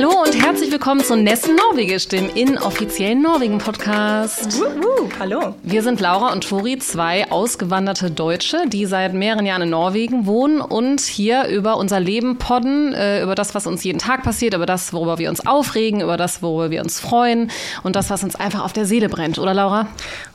Hallo und herzlich willkommen zu Nessen Norwegisch, dem inoffiziellen Norwegen-Podcast. Hallo. Wir sind Laura und Tori, zwei ausgewanderte Deutsche, die seit mehreren Jahren in Norwegen wohnen und hier über unser Leben podden, äh, über das, was uns jeden Tag passiert, über das, worüber wir uns aufregen, über das, worüber wir uns freuen und das, was uns einfach auf der Seele brennt, oder Laura?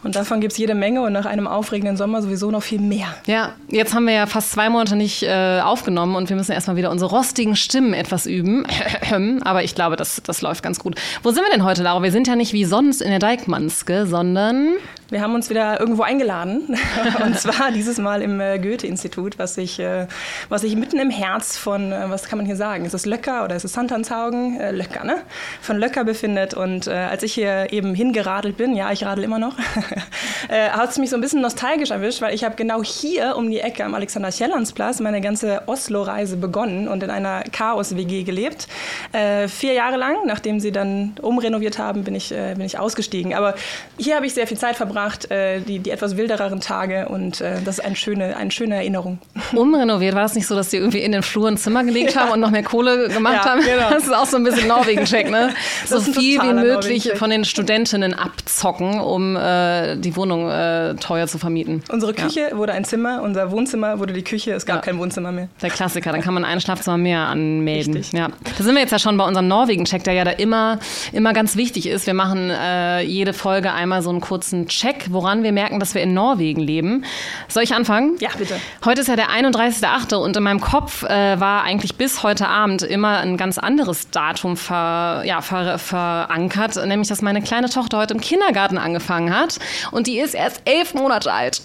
Und davon gibt es jede Menge und nach einem aufregenden Sommer sowieso noch viel mehr. Ja, jetzt haben wir ja fast zwei Monate nicht äh, aufgenommen und wir müssen erstmal wieder unsere rostigen Stimmen etwas üben. Aber ich glaube, das, das läuft ganz gut. Wo sind wir denn heute, Laura? Wir sind ja nicht wie sonst in der Dijkmanske, sondern. Wir haben uns wieder irgendwo eingeladen. Und zwar dieses Mal im äh, Goethe-Institut, was sich äh, was sich mitten im Herz von, äh, was kann man hier sagen? Ist es Löcker oder ist es Sandhanshaugen? Äh, Löcker, ne? Von Löcker befindet. Und als ich hier eben hingeradelt bin, ja, ich radel immer noch, hat es mich so ein bisschen nostalgisch erwischt, weil ich habe genau hier um die Ecke am Alexander Schellandsplatz meine ganze Oslo-Reise begonnen und in einer Chaos-WG gelebt. Äh, vier Jahre lang, nachdem sie dann umrenoviert haben, bin ich, äh, bin ich ausgestiegen. Aber hier habe ich sehr viel Zeit verbracht, äh, die, die etwas wildereren Tage und äh, das ist eine schöne, eine schöne Erinnerung. Umrenoviert, war das nicht so, dass sie irgendwie in den Flur ein Zimmer gelegt haben und noch mehr Kohle gemacht ja, haben? Genau. Das ist auch so ein bisschen Norwegen-Check, ne? so viel wie möglich von den Studentinnen abzocken, um äh, die Wohnung äh, teuer zu vermieten. Unsere Küche ja. wurde ein Zimmer, unser Wohnzimmer wurde die Küche, es gab ja. kein Wohnzimmer mehr. Der Klassiker, dann kann man ein Schlafzimmer mehr anmelden. Richtig. Ja. Da sind wir jetzt ja schon bei unserem Norwegen-Check, der ja da immer, immer ganz wichtig ist. Wir machen äh, jede Folge einmal so einen kurzen Check, woran wir merken, dass wir in Norwegen leben. Soll ich anfangen? Ja, bitte. Heute ist ja der 31.8. und in meinem Kopf äh, war eigentlich bis heute Abend immer ein ganz anderes Datum ver, ja, ver, verankert, nämlich dass meine kleine Tochter heute im Kindergarten angefangen hat und die ist erst elf Monate alt.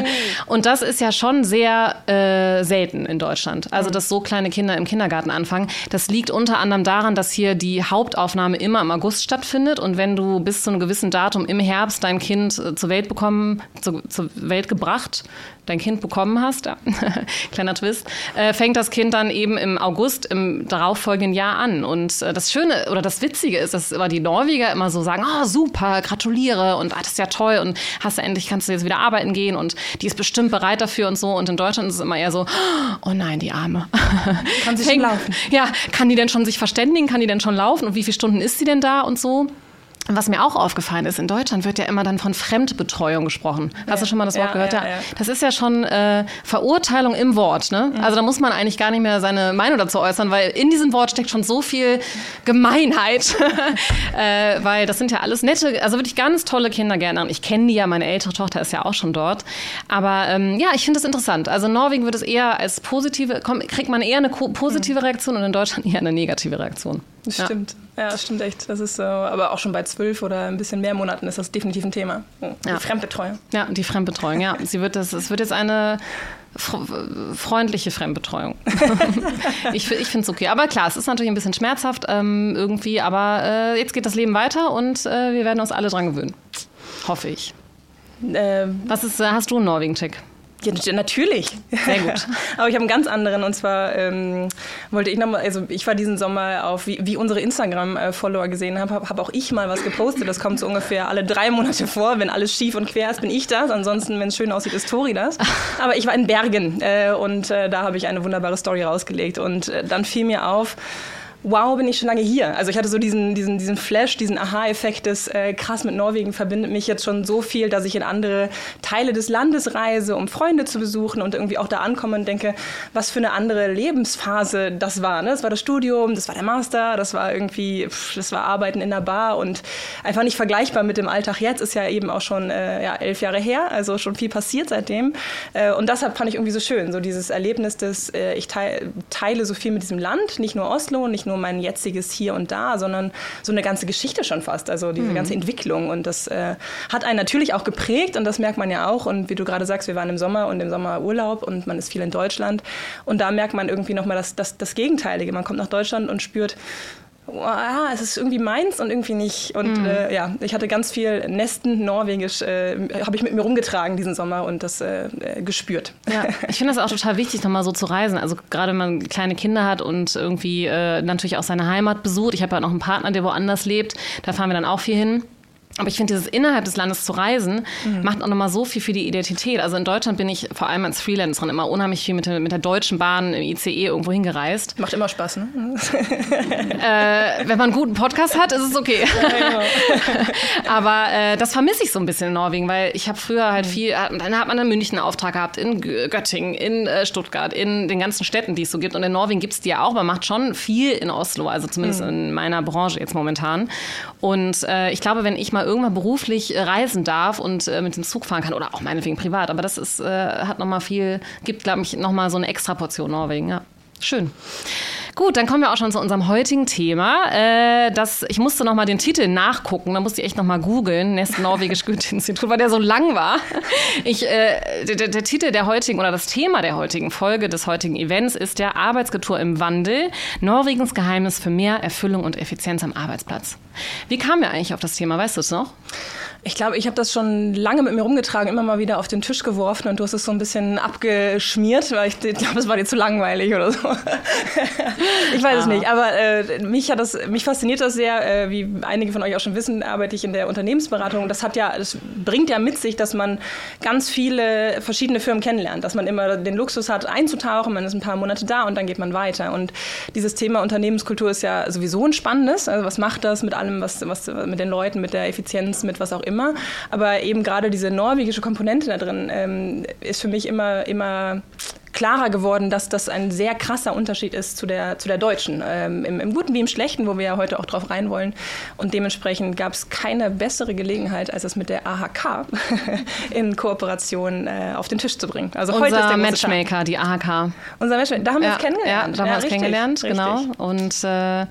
und das ist ja schon sehr äh, selten in Deutschland. Also, dass so kleine Kinder im Kindergarten anfangen. Das liegt unter anderem daran, dass hier die Hauptaufnahme immer im August stattfindet und wenn du bis zu einem gewissen Datum im Herbst dein Kind äh, zur Welt bekommen, zu, zur Welt gebracht, dein Kind bekommen hast, kleiner Twist, äh, fängt das Kind dann eben im August im darauffolgenden Jahr an. Und äh, das Schöne oder das Witzige ist, dass immer die Norweger immer so sagen, oh super, gratuliere und ah, das ist ja toll und hast du endlich, kannst du jetzt wieder arbeiten gehen und die ist bestimmt bereit dafür und so. Und in Deutschland ist es immer eher so, oh nein, die Arme. Kann sie schon laufen? Ja, kann die denn schon sich verständigen? Kann die denn schon laufen? Und wie viele Stunden ist sie denn da und so? Was mir auch aufgefallen ist, in Deutschland wird ja immer dann von Fremdbetreuung gesprochen. Hast ja. du schon mal das Wort ja, gehört? Ja, Das ist ja schon äh, Verurteilung im Wort. Ne? Mhm. Also da muss man eigentlich gar nicht mehr seine Meinung dazu äußern, weil in diesem Wort steckt schon so viel Gemeinheit. äh, weil das sind ja alles nette, also wirklich ganz tolle Kindergärtner. Ich kenne die ja, meine ältere Tochter ist ja auch schon dort. Aber ähm, ja, ich finde das interessant. Also in Norwegen wird es eher als positive, kriegt man eher eine positive mhm. Reaktion und in Deutschland eher eine negative Reaktion. Das ja. stimmt. Ja, das stimmt echt. Das ist so, aber auch schon bei zwölf oder ein bisschen mehr Monaten ist das definitiv ein Thema. Die ja. Fremdbetreuung. Ja, die Fremdbetreuung, ja. Sie wird das, es wird jetzt eine freundliche Fremdbetreuung. ich ich finde es okay. Aber klar, es ist natürlich ein bisschen schmerzhaft ähm, irgendwie, aber äh, jetzt geht das Leben weiter und äh, wir werden uns alle dran gewöhnen. Hoffe ich. Ähm, Was ist, äh, hast du einen Norwegen-Check? Ja, natürlich. Sehr gut. Aber ich habe einen ganz anderen und zwar ähm, wollte ich nochmal, also ich war diesen Sommer auf, wie, wie unsere Instagram-Follower gesehen haben, habe hab auch ich mal was gepostet. Das kommt so ungefähr alle drei Monate vor. Wenn alles schief und quer ist, bin ich das. Ansonsten, wenn es schön aussieht, ist Tori das. Aber ich war in Bergen äh, und äh, da habe ich eine wunderbare Story rausgelegt und äh, dann fiel mir auf, wow, bin ich schon lange hier. Also ich hatte so diesen, diesen, diesen Flash, diesen Aha-Effekt des äh, krass mit Norwegen verbindet mich jetzt schon so viel, dass ich in andere Teile des Landes reise, um Freunde zu besuchen und irgendwie auch da ankomme und denke, was für eine andere Lebensphase das war. Ne? Das war das Studium, das war der Master, das war irgendwie, pff, das war Arbeiten in der Bar und einfach nicht vergleichbar mit dem Alltag jetzt. Ist ja eben auch schon äh, ja, elf Jahre her, also schon viel passiert seitdem. Äh, und deshalb fand ich irgendwie so schön, so dieses Erlebnis des, äh, ich teile, teile so viel mit diesem Land, nicht nur Oslo, nicht nur nur mein jetziges Hier und Da, sondern so eine ganze Geschichte schon fast, also diese mhm. ganze Entwicklung. Und das äh, hat einen natürlich auch geprägt und das merkt man ja auch. Und wie du gerade sagst, wir waren im Sommer und im Sommer Urlaub und man ist viel in Deutschland. Und da merkt man irgendwie nochmal das, das, das Gegenteilige. Man kommt nach Deutschland und spürt, ah, es ist irgendwie meins und irgendwie nicht. Und mhm. äh, ja, ich hatte ganz viel Nesten Norwegisch, äh, habe ich mit mir rumgetragen diesen Sommer und das äh, äh gespürt. Ja, ich finde das auch total wichtig, nochmal so zu reisen. Also gerade wenn man kleine Kinder hat und irgendwie äh, natürlich auch seine Heimat besucht. Ich habe ja noch einen Partner, der woanders lebt. Da fahren wir dann auch viel hin. Aber ich finde, dieses innerhalb des Landes zu reisen, mhm. macht auch nochmal so viel für die Identität. Also in Deutschland bin ich vor allem als Freelancerin immer unheimlich viel mit der, mit der Deutschen Bahn im ICE irgendwo hingereist. Macht immer Spaß, ne? äh, wenn man einen guten Podcast hat, ist es okay. Ja, Aber äh, das vermisse ich so ein bisschen in Norwegen, weil ich habe früher halt mhm. viel, dann hat man in München einen Auftrag gehabt, in Göttingen, in äh, Stuttgart, in den ganzen Städten, die es so gibt. Und in Norwegen gibt es die ja auch, man macht schon viel in Oslo, also zumindest mhm. in meiner Branche jetzt momentan. Und äh, ich glaube, wenn ich mal irgendwann beruflich äh, reisen darf und äh, mit dem Zug fahren kann oder auch meinetwegen privat, aber das ist, äh, hat nochmal viel, gibt, glaube ich, nochmal so eine extra Portion Norwegen. Ja. Schön. Gut, dann kommen wir auch schon zu unserem heutigen Thema. Äh, das, ich musste noch mal den Titel nachgucken, da musste ich echt noch mal googeln, Nest Norwegisch Goethe-Institut, weil der so lang war. Ich, äh, der, der, Titel der heutigen oder das Thema der heutigen Folge des heutigen Events ist der Arbeitskultur im Wandel, Norwegens Geheimnis für mehr Erfüllung und Effizienz am Arbeitsplatz. Wie kamen wir eigentlich auf das Thema, weißt du es noch? Ich glaube, ich habe das schon lange mit mir rumgetragen, immer mal wieder auf den Tisch geworfen und du hast es so ein bisschen abgeschmiert, weil ich, glaube, es war dir zu langweilig oder so. ich weiß ah. es nicht, aber äh, mich hat das, mich fasziniert das sehr, äh, wie einige von euch auch schon wissen, arbeite ich in der Unternehmensberatung. Das hat ja, das bringt ja mit sich, dass man ganz viele verschiedene Firmen kennenlernt, dass man immer den Luxus hat, einzutauchen, man ist ein paar Monate da und dann geht man weiter. Und dieses Thema Unternehmenskultur ist ja sowieso ein spannendes. Also was macht das mit allem, was, was mit den Leuten, mit der Effizienz, mit was auch immer immer. Aber eben gerade diese norwegische Komponente da drin ähm, ist für mich immer, immer klarer geworden, dass das ein sehr krasser Unterschied ist zu der, zu der deutschen. Ähm, im, im, Guten wie im Schlechten, wo wir ja heute auch drauf rein wollen. Und dementsprechend gab es keine bessere Gelegenheit, als es mit der AHK in Kooperation äh, auf den Tisch zu bringen. Also Unser heute ist der Matchmaker, Tag. die AHK. Unser Matchmaker, da haben ja, wir uns kennengelernt. Ja, da haben wir uns kennengelernt, richtig. genau. Und äh,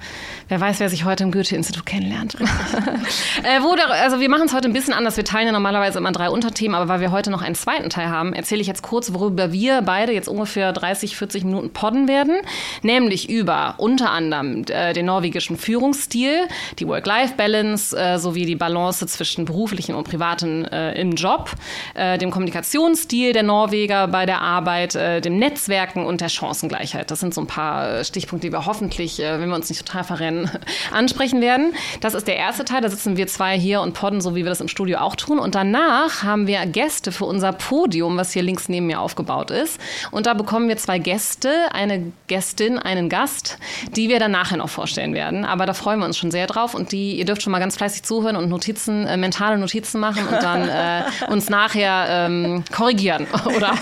wer weiß, wer sich heute im Goethe-Institut kennenlernt. äh, wo da, also wir machen es heute ein bisschen anders. Wir teilen ja normalerweise immer drei Unterthemen, aber weil wir heute noch einen zweiten Teil haben, erzähle ich jetzt kurz, worüber wir beide jetzt ungefähr 30, 40 Minuten podden werden, nämlich über unter anderem äh, den norwegischen Führungsstil, die Work-Life-Balance äh, sowie die Balance zwischen beruflichen und privaten äh, im Job, äh, dem Kommunikationsstil der Norweger bei der Arbeit, äh, dem Netzwerken und der Chancengleichheit. Das sind so ein paar äh, Stichpunkte, die wir hoffentlich, wenn wir uns nicht total verrennen, ansprechen werden. Das ist der erste Teil, da sitzen wir zwei hier und podden, so wie wir das im Studio auch tun. Und danach haben wir Gäste für unser Podium, was hier links neben mir aufgebaut ist. Und da bekommen wir zwei Gäste, eine Gästin, einen Gast, die wir dann nachher noch vorstellen werden. Aber da freuen wir uns schon sehr drauf und die, ihr dürft schon mal ganz fleißig zuhören und Notizen, äh, mentale Notizen machen und dann äh, uns nachher ähm, korrigieren oder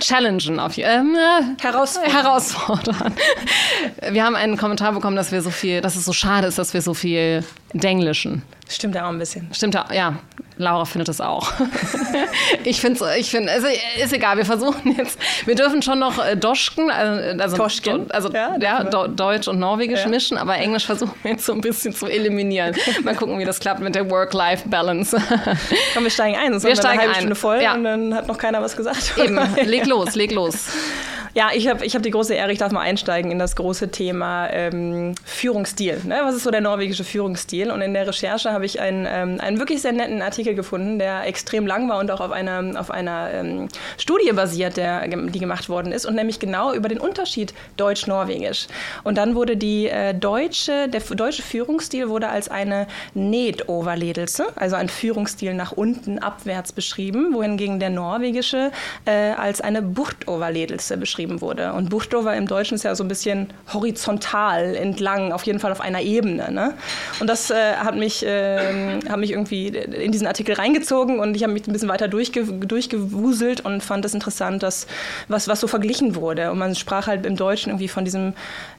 challengen auf ähm, äh, herausfordern. herausfordern. Wir haben einen Kommentar bekommen, dass wir so viel, dass es so schade ist, dass wir so viel Denglischen. Stimmt ja auch ein bisschen. Stimmt ja, ja. Laura findet es auch. ich finde es, ich finde, also ist egal, wir versuchen jetzt, wir dürfen schon noch äh, Doschken, also, also, Toschken. also ja, ja Do, Deutsch und Norwegisch ja. mischen, aber Englisch versuchen wir jetzt so ein bisschen zu eliminieren. Mal gucken, wie das klappt mit der Work-Life-Balance. Komm, wir steigen ein, sonst wir steigen eine halbe ein. Stunde voll ja. und dann hat noch keiner was gesagt. Eben, leg los, leg los. Ja, ich habe ich hab die große Ehre, ich darf mal einsteigen in das große Thema ähm, Führungsstil. Ne? Was ist so der norwegische Führungsstil? Und in der Recherche habe ich einen, ähm, einen wirklich sehr netten Artikel gefunden, der extrem lang war und auch auf einer, auf einer ähm, Studie basiert, der, die gemacht worden ist, und nämlich genau über den Unterschied Deutsch-Norwegisch. Und dann wurde die äh, deutsche, der deutsche Führungsstil wurde als eine Ned-Overledelse, also ein Führungsstil nach unten, abwärts beschrieben, wohingegen der norwegische äh, als eine Bucht-Overledelse beschrieben geschrieben wurde. Und Buchdover im Deutschen ist ja so ein bisschen horizontal entlang, auf jeden Fall auf einer Ebene. Ne? Und das äh, hat, mich, äh, hat mich irgendwie in diesen Artikel reingezogen und ich habe mich ein bisschen weiter durchge durchgewuselt und fand es interessant, dass was, was so verglichen wurde. Und man sprach halt im Deutschen irgendwie von diesem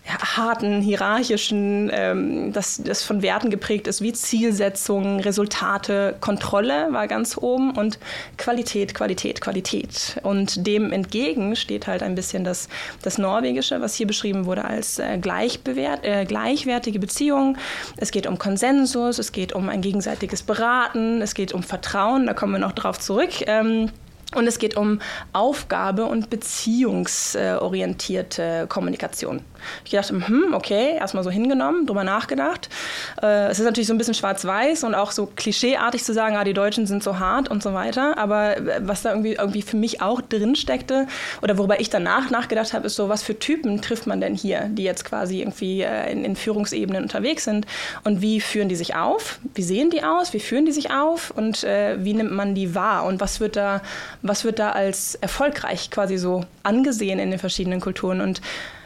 harten, hierarchischen, ähm, das, das von Werten geprägt ist, wie Zielsetzungen, Resultate, Kontrolle war ganz oben und Qualität, Qualität, Qualität. Und dem entgegen steht halt ein bisschen das, das Norwegische, was hier beschrieben wurde als äh, äh, gleichwertige Beziehungen. Es geht um Konsensus, es geht um ein gegenseitiges Beraten, es geht um Vertrauen, da kommen wir noch drauf zurück. Ähm, Und es geht um Aufgabe und beziehungsorientierte Kommunikation. Ich dachte, hm, okay, erstmal so hingenommen, drüber nachgedacht. Äh, es ist natürlich so ein bisschen schwarz-weiß und auch so klischeeartig zu sagen, ah, die Deutschen sind so hart und so weiter. Aber äh, was da irgendwie, irgendwie für mich auch drin steckte oder worüber ich danach nachgedacht habe, ist so, was für Typen trifft man denn hier, die jetzt quasi irgendwie äh, in, in Führungsebenen unterwegs sind und wie führen die sich auf? Wie sehen die aus? Wie führen die sich auf? Und äh, wie nimmt man die wahr? Und was wird da, was wird da als erfolgreich quasi so angesehen in den verschiedenen Kulturen? Und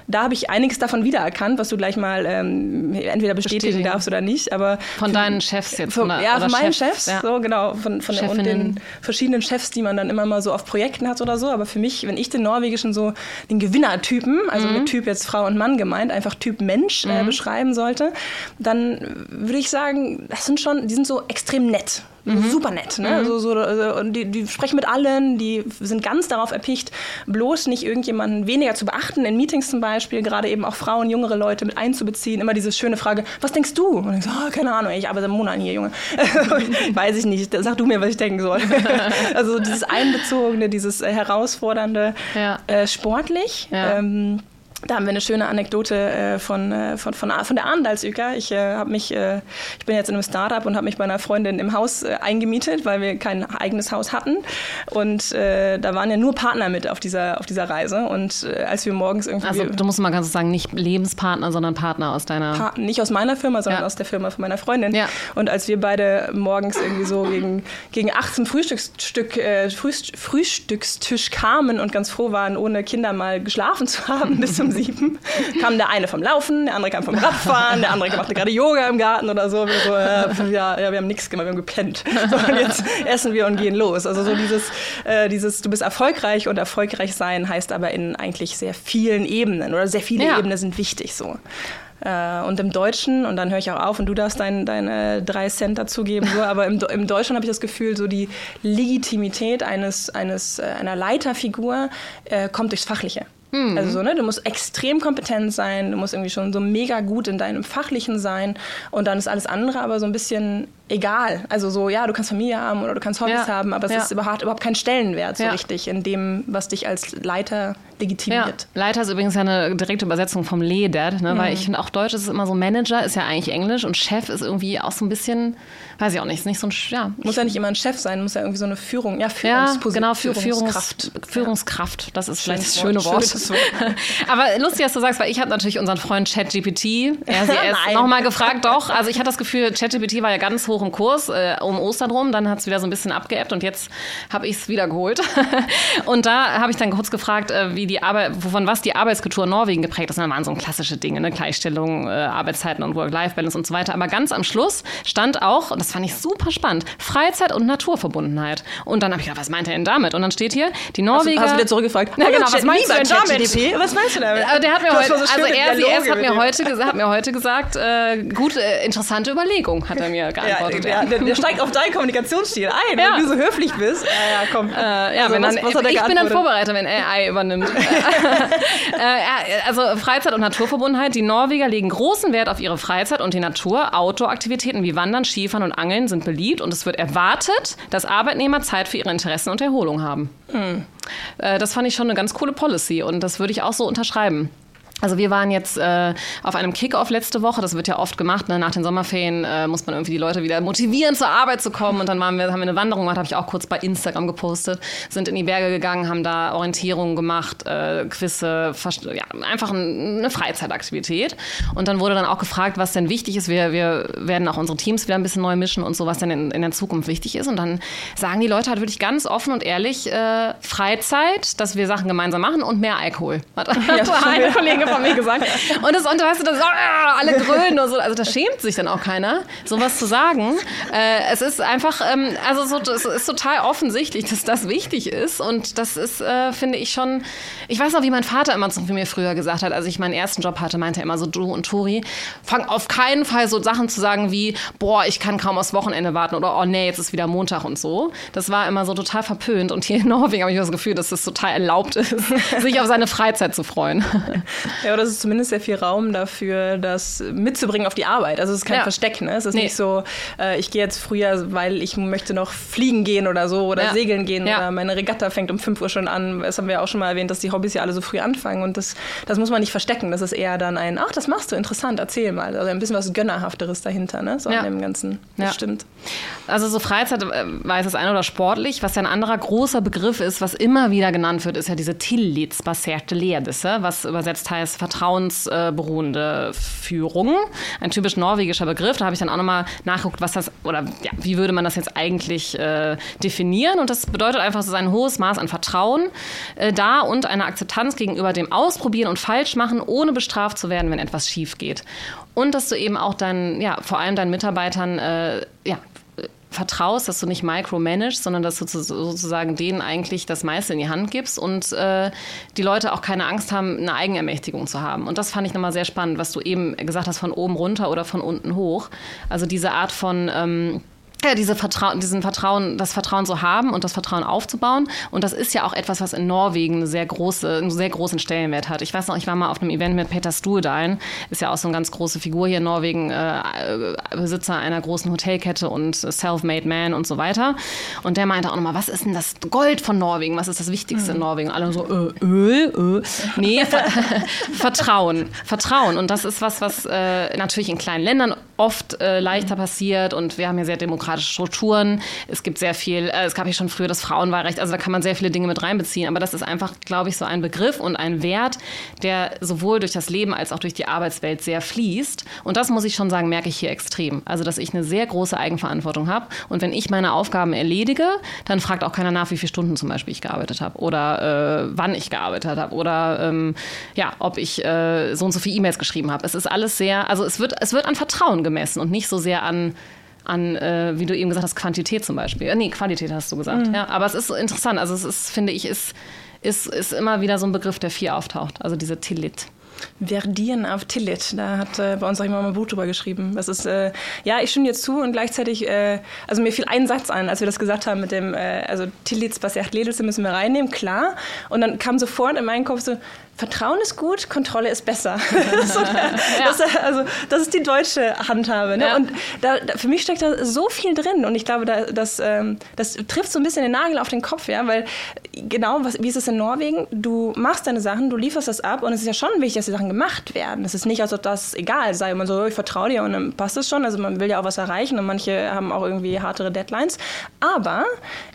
da habe ich einiges davon wiedererkannt, was du gleich mal ähm, entweder bestätigen, bestätigen, darfst oder nicht. Aber von deinen Chefs jetzt, von, oder, ja, von meinen Chefs, Chefs ja. so genau, von, von und den verschiedenen Chefs, die man dann immer mal so auf Projekten hat oder so. Aber für mich, wenn ich den norwegischen so den Gewinnertypen, also mhm. mit Typ jetzt Frau und Mann gemeint, einfach Typ Mensch äh, mhm. beschreiben sollte, dann würde ich sagen, das sind schon, die sind so extrem nett. Mhm. Super nett. Ne? Mhm. So, so, also, die, die sprechen mit allen, die sind ganz darauf erpicht, bloß nicht irgendjemanden weniger zu beachten, in Meetings zum Beispiel, gerade eben auch Frauen, jüngere Leute mit einzubeziehen. Immer diese schöne Frage, was denkst du? Und ich so, oh, keine Ahnung, ich arbeite Monaten hier, Junge. Weiß ich nicht, sag du mir, was ich denken soll. also dieses Einbezogene, dieses Herausfordernde, ja. äh, sportlich. Ja. Ähm, da haben wir eine schöne Anekdote äh, von, äh, von, von, von der Arndalsüker. Ich, äh, hab mich, äh, ich bin jetzt in einem Startup und habe mich bei einer Freundin im Haus äh, eingemietet, weil wir kein eigenes Haus hatten. Und äh, da waren ja nur Partner mit auf dieser, auf dieser Reise. Und als wir morgens irgendwie. Also, du musst mal ganz sagen, nicht Lebenspartner, sondern Partner aus deiner. Pa nicht aus meiner Firma, sondern ja. aus der Firma von meiner Freundin. Ja. Und als wir beide morgens irgendwie so gegen, gegen 18 Frühstücksstück, Frühstückstisch kamen und ganz froh waren, ohne Kinder mal geschlafen zu haben bis zum um sieben kam der eine vom Laufen, der andere kam vom Radfahren, der andere machte gerade Yoga im Garten oder so. Wir so äh, ja, ja, wir haben nichts gemacht, wir haben gepennt. So, und jetzt essen wir und gehen los. Also so dieses, äh, dieses, du bist erfolgreich und erfolgreich sein heißt aber in eigentlich sehr vielen Ebenen oder sehr viele ja. Ebenen sind wichtig so. Äh, und im Deutschen, und dann höre ich auch auf und du darfst deine dein, äh, drei Cent dazugeben, so, aber im, im Deutschen habe ich das Gefühl, so die Legitimität eines, eines, äh, einer Leiterfigur äh, kommt durchs Fachliche. Mhm. Also so, ne, du musst extrem kompetent sein, du musst irgendwie schon so mega gut in deinem Fachlichen sein und dann ist alles andere aber so ein bisschen egal. Also so, ja, du kannst Familie haben oder du kannst Hobbys ja. haben, aber es ja. ist überhaupt, überhaupt kein Stellenwert so ja. richtig in dem, was dich als Leiter legitimiert. Leiter ist übrigens ja eine direkte Übersetzung vom Leder, ne, mhm. weil ich finde auch Deutsch ist immer so Manager, ist ja eigentlich Englisch und Chef ist irgendwie auch so ein bisschen, weiß ich auch nicht, ist nicht so ein, ja. Muss ja nicht immer ein Chef sein, muss ja irgendwie so eine Führung, ja, Führungsposition. Ja, genau, Führungskraft. Führungskraft, das ist vielleicht das schöne Wort. Wort. aber lustig, dass du sagst, weil ich habe natürlich unseren Freund ChatGPT, er nochmal gefragt, doch, also ich hatte das Gefühl, ChatGPT war ja ganz hoch hoch im Kurs äh, um Ostern rum, dann hat es wieder so ein bisschen abgeebbt und jetzt habe ich es wieder geholt. und da habe ich dann kurz gefragt, äh, wie die Arbeit, wovon was die Arbeitskultur in Norwegen geprägt ist. Dann waren so klassische Dinge, ne? Gleichstellung, äh, Arbeitszeiten und Work-Life-Balance und so weiter. Aber ganz am Schluss stand auch, und das fand ich super spannend, Freizeit und Naturverbundenheit. Und dann habe ich gedacht, was meint er denn damit? Und dann steht hier, die Norweger. Hast du, wieder zurückgefragt? Ja, genau, was meinst du denn damit? Was meinst du damit? Der hat mir heute, so also er, sie, er hat mir heute, hat mir heute gesagt, äh, gut, äh, interessante Überlegung, hat er mir geantwortet. Ja, der, der, der, steigt auf deinen Kommunikationsstil ein, ja. wenn du so höflich bist. Ja, ja, komm. Äh, ja, also, wenn was, dann, was ich bin dann Vorbereiter, wenn AI übernimmt. äh, also Freizeit und Naturverbundenheit. Die Norweger legen großen Wert auf ihre Freizeit und die Natur. Outdoor-Aktivitäten wie Wandern, Skifahren und Angeln sind beliebt und es wird erwartet, dass Arbeitnehmer Zeit für ihre Interessen und Erholung haben. Hm. Äh, das fand ich schon eine ganz coole Policy und das würde ich auch so unterschreiben. Also wir waren jetzt äh, auf einem Kickoff letzte Woche, das wird ja oft gemacht, ne? nach den Sommerferien äh, muss man irgendwie die Leute wieder motivieren, zur Arbeit zu kommen. Und dann waren wir, haben wir eine Wanderung gemacht, habe ich auch kurz bei Instagram gepostet, sind in die Berge gegangen, haben da Orientierungen gemacht, äh, Quizze, ja, einfach ein, eine Freizeitaktivität. Und dann wurde dann auch gefragt, was denn wichtig ist, wir, wir werden auch unsere Teams wieder ein bisschen neu mischen und so, was denn in, in der Zukunft wichtig ist. Und dann sagen die Leute halt wirklich ganz offen und ehrlich, äh, Freizeit, dass wir Sachen gemeinsam machen und mehr Alkohol, hat ja, eine Kollegin von mir gesagt. Und, das, und weißt du, das, oh, alle grölen und so. Also da schämt sich dann auch keiner, sowas zu sagen. Äh, es ist einfach, ähm, also so, es ist total offensichtlich, dass das wichtig ist. Und das ist, äh, finde ich schon, ich weiß noch, wie mein Vater immer zu mir früher gesagt hat, als ich meinen ersten Job hatte, meinte er immer so, du und Tori, fang auf keinen Fall so Sachen zu sagen wie, boah, ich kann kaum aufs Wochenende warten oder oh nee, jetzt ist wieder Montag und so. Das war immer so total verpönt. Und hier in Norwegen habe ich das Gefühl, dass es total erlaubt ist, sich auf seine Freizeit zu freuen. Ja, aber das ist zumindest sehr viel Raum dafür, das mitzubringen auf die Arbeit. Also es ist kein ja. Versteck, ne? Es ist nee. nicht so, äh, ich gehe jetzt früher, weil ich möchte noch fliegen gehen oder so oder ja. segeln gehen ja. oder meine Regatta fängt um 5 Uhr schon an. Das haben wir auch schon mal erwähnt, dass die Hobbys ja alle so früh anfangen und das, das muss man nicht verstecken. Das ist eher dann ein, ach, das machst du, interessant, erzähl mal. Also ein bisschen was Gönnerhafteres dahinter, ne? So ja. an dem Ganzen. Das stimmt. Also so Freizeit äh, weiß das eine oder sportlich. Was ja ein anderer großer Begriff ist, was immer wieder genannt wird, ist ja diese tillitsbaserte ledelse, was übersetzt heißt vertrauensberuhende Führung. Ein typisch norwegischer Begriff. Da habe ich dann auch nochmal nachgeguckt, was das, oder ja, wie würde man das jetzt eigentlich äh, definieren. Und das bedeutet einfach, es ist ein hohes Maß an Vertrauen äh, da und eine Akzeptanz gegenüber dem Ausprobieren und Falschmachen, ohne bestraft zu werden, wenn etwas schief geht. Und dass du eben auch deinen, ja, vor allem deinen Mitarbeitern, äh, ja, vertraust, dass du nicht micromanagst, sondern dass du sozusagen denen eigentlich das meiste in die Hand gibst und äh, die Leute auch keine Angst haben, eine Eigenermächtigung zu haben. Und das fand ich nochmal sehr spannend, was du eben gesagt hast, von oben runter oder von unten hoch. Also diese Art von ähm, ja, diese Vertrauen, diesen Vertrauen, das Vertrauen zu haben und das Vertrauen aufzubauen. Und das ist ja auch etwas, was in Norwegen eine sehr große, einen sehr großen Stellenwert hat. Ich weiß noch, ich war mal auf einem Event mit Peter Stuhldein, ist ja auch so eine ganz große Figur hier in Norwegen, äh, Besitzer einer großen Hotelkette und Self-Made Man und so weiter. Und der meinte auch nochmal, was ist denn das Gold von Norwegen? Was ist das Wichtigste mhm. in Norwegen? alle so, äh, Öl, äh. Nee, Vertrauen. Vertrauen. Und das ist was, was äh, natürlich in kleinen Ländern oft äh, leichter passiert. Und wir haben ja sehr demokratisch demokratische Strukturen. Es gibt sehr viel, äh, es gab ja schon früher das Frauenwahlrecht, also da kann man sehr viele Dinge mit reinbeziehen. Aber das ist einfach, glaube ich, so ein Begriff und ein Wert, der sowohl durch das Leben als auch durch die Arbeitswelt sehr fließt. Und das muss ich schon sagen, merke ich hier extrem. Also, dass ich eine sehr große Eigenverantwortung habe. Und wenn ich meine Aufgaben erledige, dann fragt auch keiner nach, wie viele Stunden zum Beispiel ich gearbeitet habe oder äh, wann ich gearbeitet habe oder ähm, ja, ob ich äh, so und so viele E-Mails geschrieben habe. Es ist alles sehr, also es wird, es wird an Vertrauen gemessen und nicht so sehr an an, äh, wie du eben gesagt hast, Quantität zum Beispiel. Äh, nee, Qualität hast du gesagt. Mhm. Ja, aber es ist interessant. Also es ist, finde ich, ist, ist, ist immer wieder so ein Begriff, der viel auftaucht. Also diese Tillit. Verdieren auf Tillit, da hat äh, bei uns auch jemand mal ein Buch drüber geschrieben. Das ist, äh, ja, ich stimme dir zu und gleichzeitig, äh, also mir fiel ein Satz ein, als wir das gesagt haben mit dem, äh, also Tillits, was Basert Ledelse müssen wir reinnehmen, klar. Und dann kam sofort in meinen Kopf so, Vertrauen ist gut, Kontrolle ist besser. das, so, ja. das, also, das ist die deutsche Handhabe. Ne? Ja. Und da, da, für mich steckt da so viel drin. Und ich glaube, da, das, ähm, das trifft so ein bisschen den Nagel auf den Kopf, ja, weil genau, was, wie ist es in Norwegen? Du machst deine Sachen, du lieferst das ab und es ist ja schon wichtig, dass die Sachen gemacht werden. Es ist nicht, als ob das egal sei. Man so, ich vertraue dir und dann passt es schon. Also man will ja auch was erreichen und manche haben auch irgendwie härtere Deadlines. Aber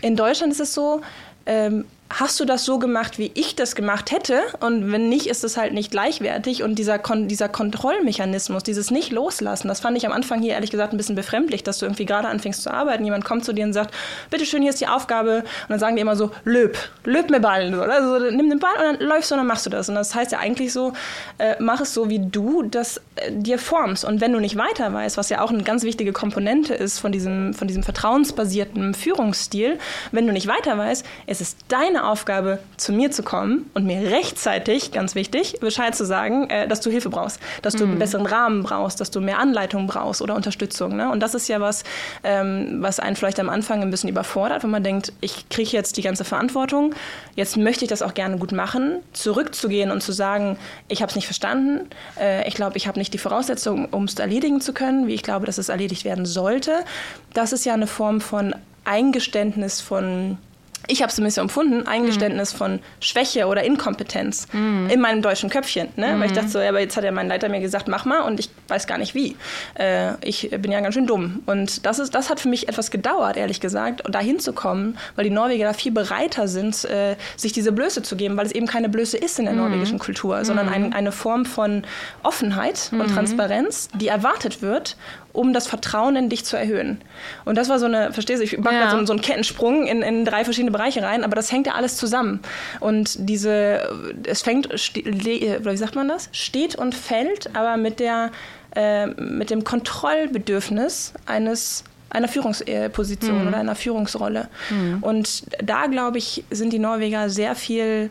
in Deutschland ist es so, ähm, hast du das so gemacht, wie ich das gemacht hätte? Und wenn nicht, ist es halt nicht gleichwertig. Und dieser, Kon dieser Kontrollmechanismus, dieses Nicht-Loslassen, das fand ich am Anfang hier ehrlich gesagt ein bisschen befremdlich, dass du irgendwie gerade anfängst zu arbeiten. Jemand kommt zu dir und sagt, bitte schön, hier ist die Aufgabe. Und dann sagen die immer so, löb, löb mir Ball. Also nimm den Ball und dann läufst du und dann machst du das. Und das heißt ja eigentlich so, äh, mach es so, wie du das äh, dir formst. Und wenn du nicht weiter weißt, was ja auch eine ganz wichtige Komponente ist von diesem, von diesem vertrauensbasierten Führungsstil, wenn du nicht weiter weißt, es ist deine Aufgabe, zu mir zu kommen und mir rechtzeitig, ganz wichtig, Bescheid zu sagen, äh, dass du Hilfe brauchst, dass du mhm. einen besseren Rahmen brauchst, dass du mehr Anleitung brauchst oder Unterstützung. Ne? Und das ist ja was, ähm, was einen vielleicht am Anfang ein bisschen überfordert, wenn man denkt, ich kriege jetzt die ganze Verantwortung, jetzt möchte ich das auch gerne gut machen, zurückzugehen und zu sagen, ich habe es nicht verstanden, äh, ich glaube, ich habe nicht die Voraussetzungen, um es erledigen zu können, wie ich glaube, dass es erledigt werden sollte. Das ist ja eine Form von Eingeständnis von ich habe es ein bisschen empfunden, Eingeständnis mhm. von Schwäche oder Inkompetenz mhm. in meinem deutschen Köpfchen. Ne? Mhm. Weil ich dachte so, ja, aber jetzt hat ja mein Leiter mir gesagt, mach mal und ich weiß gar nicht wie. Äh, ich bin ja ganz schön dumm. Und das, ist, das hat für mich etwas gedauert, ehrlich gesagt, da hinzukommen, weil die Norweger da viel bereiter sind, äh, sich diese Blöße zu geben, weil es eben keine Blöße ist in der mhm. norwegischen Kultur, sondern ein, mhm. eine Form von Offenheit und mhm. Transparenz, die erwartet wird um das Vertrauen in dich zu erhöhen. Und das war so eine, verstehst du, ich mache ja. so, so einen Kettensprung in, in drei verschiedene Bereiche rein, aber das hängt ja alles zusammen. Und diese, es fängt, wie sagt man das? Steht und fällt, aber mit der, äh, mit dem Kontrollbedürfnis eines einer Führungsposition mhm. oder einer Führungsrolle. Mhm. Und da, glaube ich, sind die Norweger sehr viel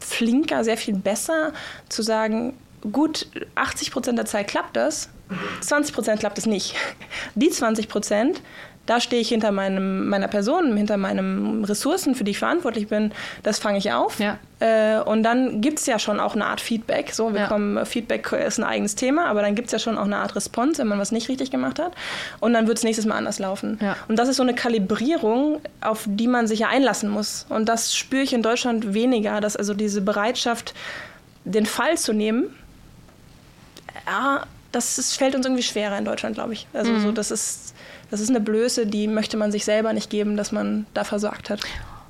flinker, sehr viel besser zu sagen, gut, 80 Prozent der Zeit klappt das, 20 Prozent klappt es nicht. Die 20 Prozent da stehe ich hinter meinem, meiner Person, hinter meinen Ressourcen, für die ich verantwortlich bin, das fange ich auf. Ja. Äh, und dann gibt es ja schon auch eine Art Feedback. So, wir ja. kommen, Feedback ist ein eigenes Thema, aber dann gibt es ja schon auch eine Art Response, wenn man was nicht richtig gemacht hat. Und dann wird es nächstes Mal anders laufen. Ja. Und das ist so eine Kalibrierung, auf die man sich ja einlassen muss. Und das spüre ich in Deutschland weniger, dass also diese Bereitschaft, den Fall zu nehmen, ja, das ist, fällt uns irgendwie schwerer in Deutschland, glaube ich. Also mhm. so, das ist das ist eine Blöße, die möchte man sich selber nicht geben, dass man da versagt hat.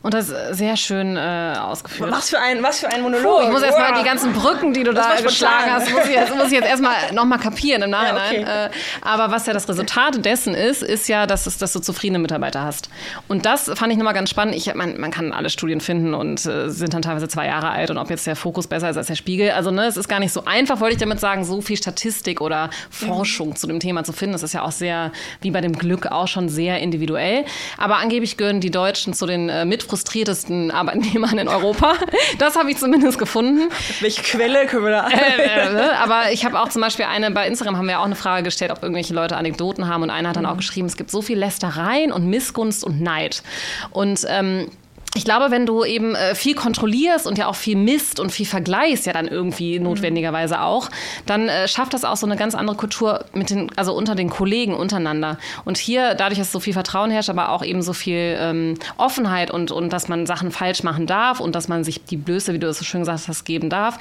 Und das ist sehr schön äh, ausgeführt. Was für ein, was für ein Monolog. Puh, ich muss wow. erstmal die ganzen Brücken, die du das da geschlagen hast, muss ich jetzt, muss ich jetzt erstmal nochmal kapieren im Nachhinein. Ja, okay. äh, aber was ja das Resultat dessen ist, ist ja, dass, es, dass du zufriedene Mitarbeiter hast. Und das fand ich nochmal ganz spannend. Ich, man, man kann alle Studien finden und äh, sind dann teilweise zwei Jahre alt und ob jetzt der Fokus besser ist als der Spiegel. Also ne, es ist gar nicht so einfach, wollte ich damit sagen, so viel Statistik oder Forschung mhm. zu dem Thema zu finden. Das ist ja auch sehr, wie bei dem Glück, auch schon sehr individuell. Aber angeblich gehören die Deutschen zu den äh, mitfrustriertesten Arbeitnehmern in Europa. Das habe ich zumindest gefunden. Welche Quelle können wir da äh, äh, ne? Aber ich habe auch zum Beispiel eine, bei Instagram haben wir auch eine Frage gestellt, ob irgendwelche Leute Anekdoten haben und einer hat dann mhm. auch geschrieben, es gibt so viel Lästereien und Missgunst und Neid. Und ähm, ich glaube, wenn du eben äh, viel kontrollierst und ja auch viel misst und viel vergleichst, ja dann irgendwie mhm. notwendigerweise auch, dann äh, schafft das auch so eine ganz andere Kultur mit den, also unter den Kollegen untereinander. Und hier, dadurch, dass so viel Vertrauen herrscht, aber auch eben so viel ähm, Offenheit und, und dass man Sachen falsch machen darf und dass man sich die Blöße, wie du es so schön gesagt hast, geben darf,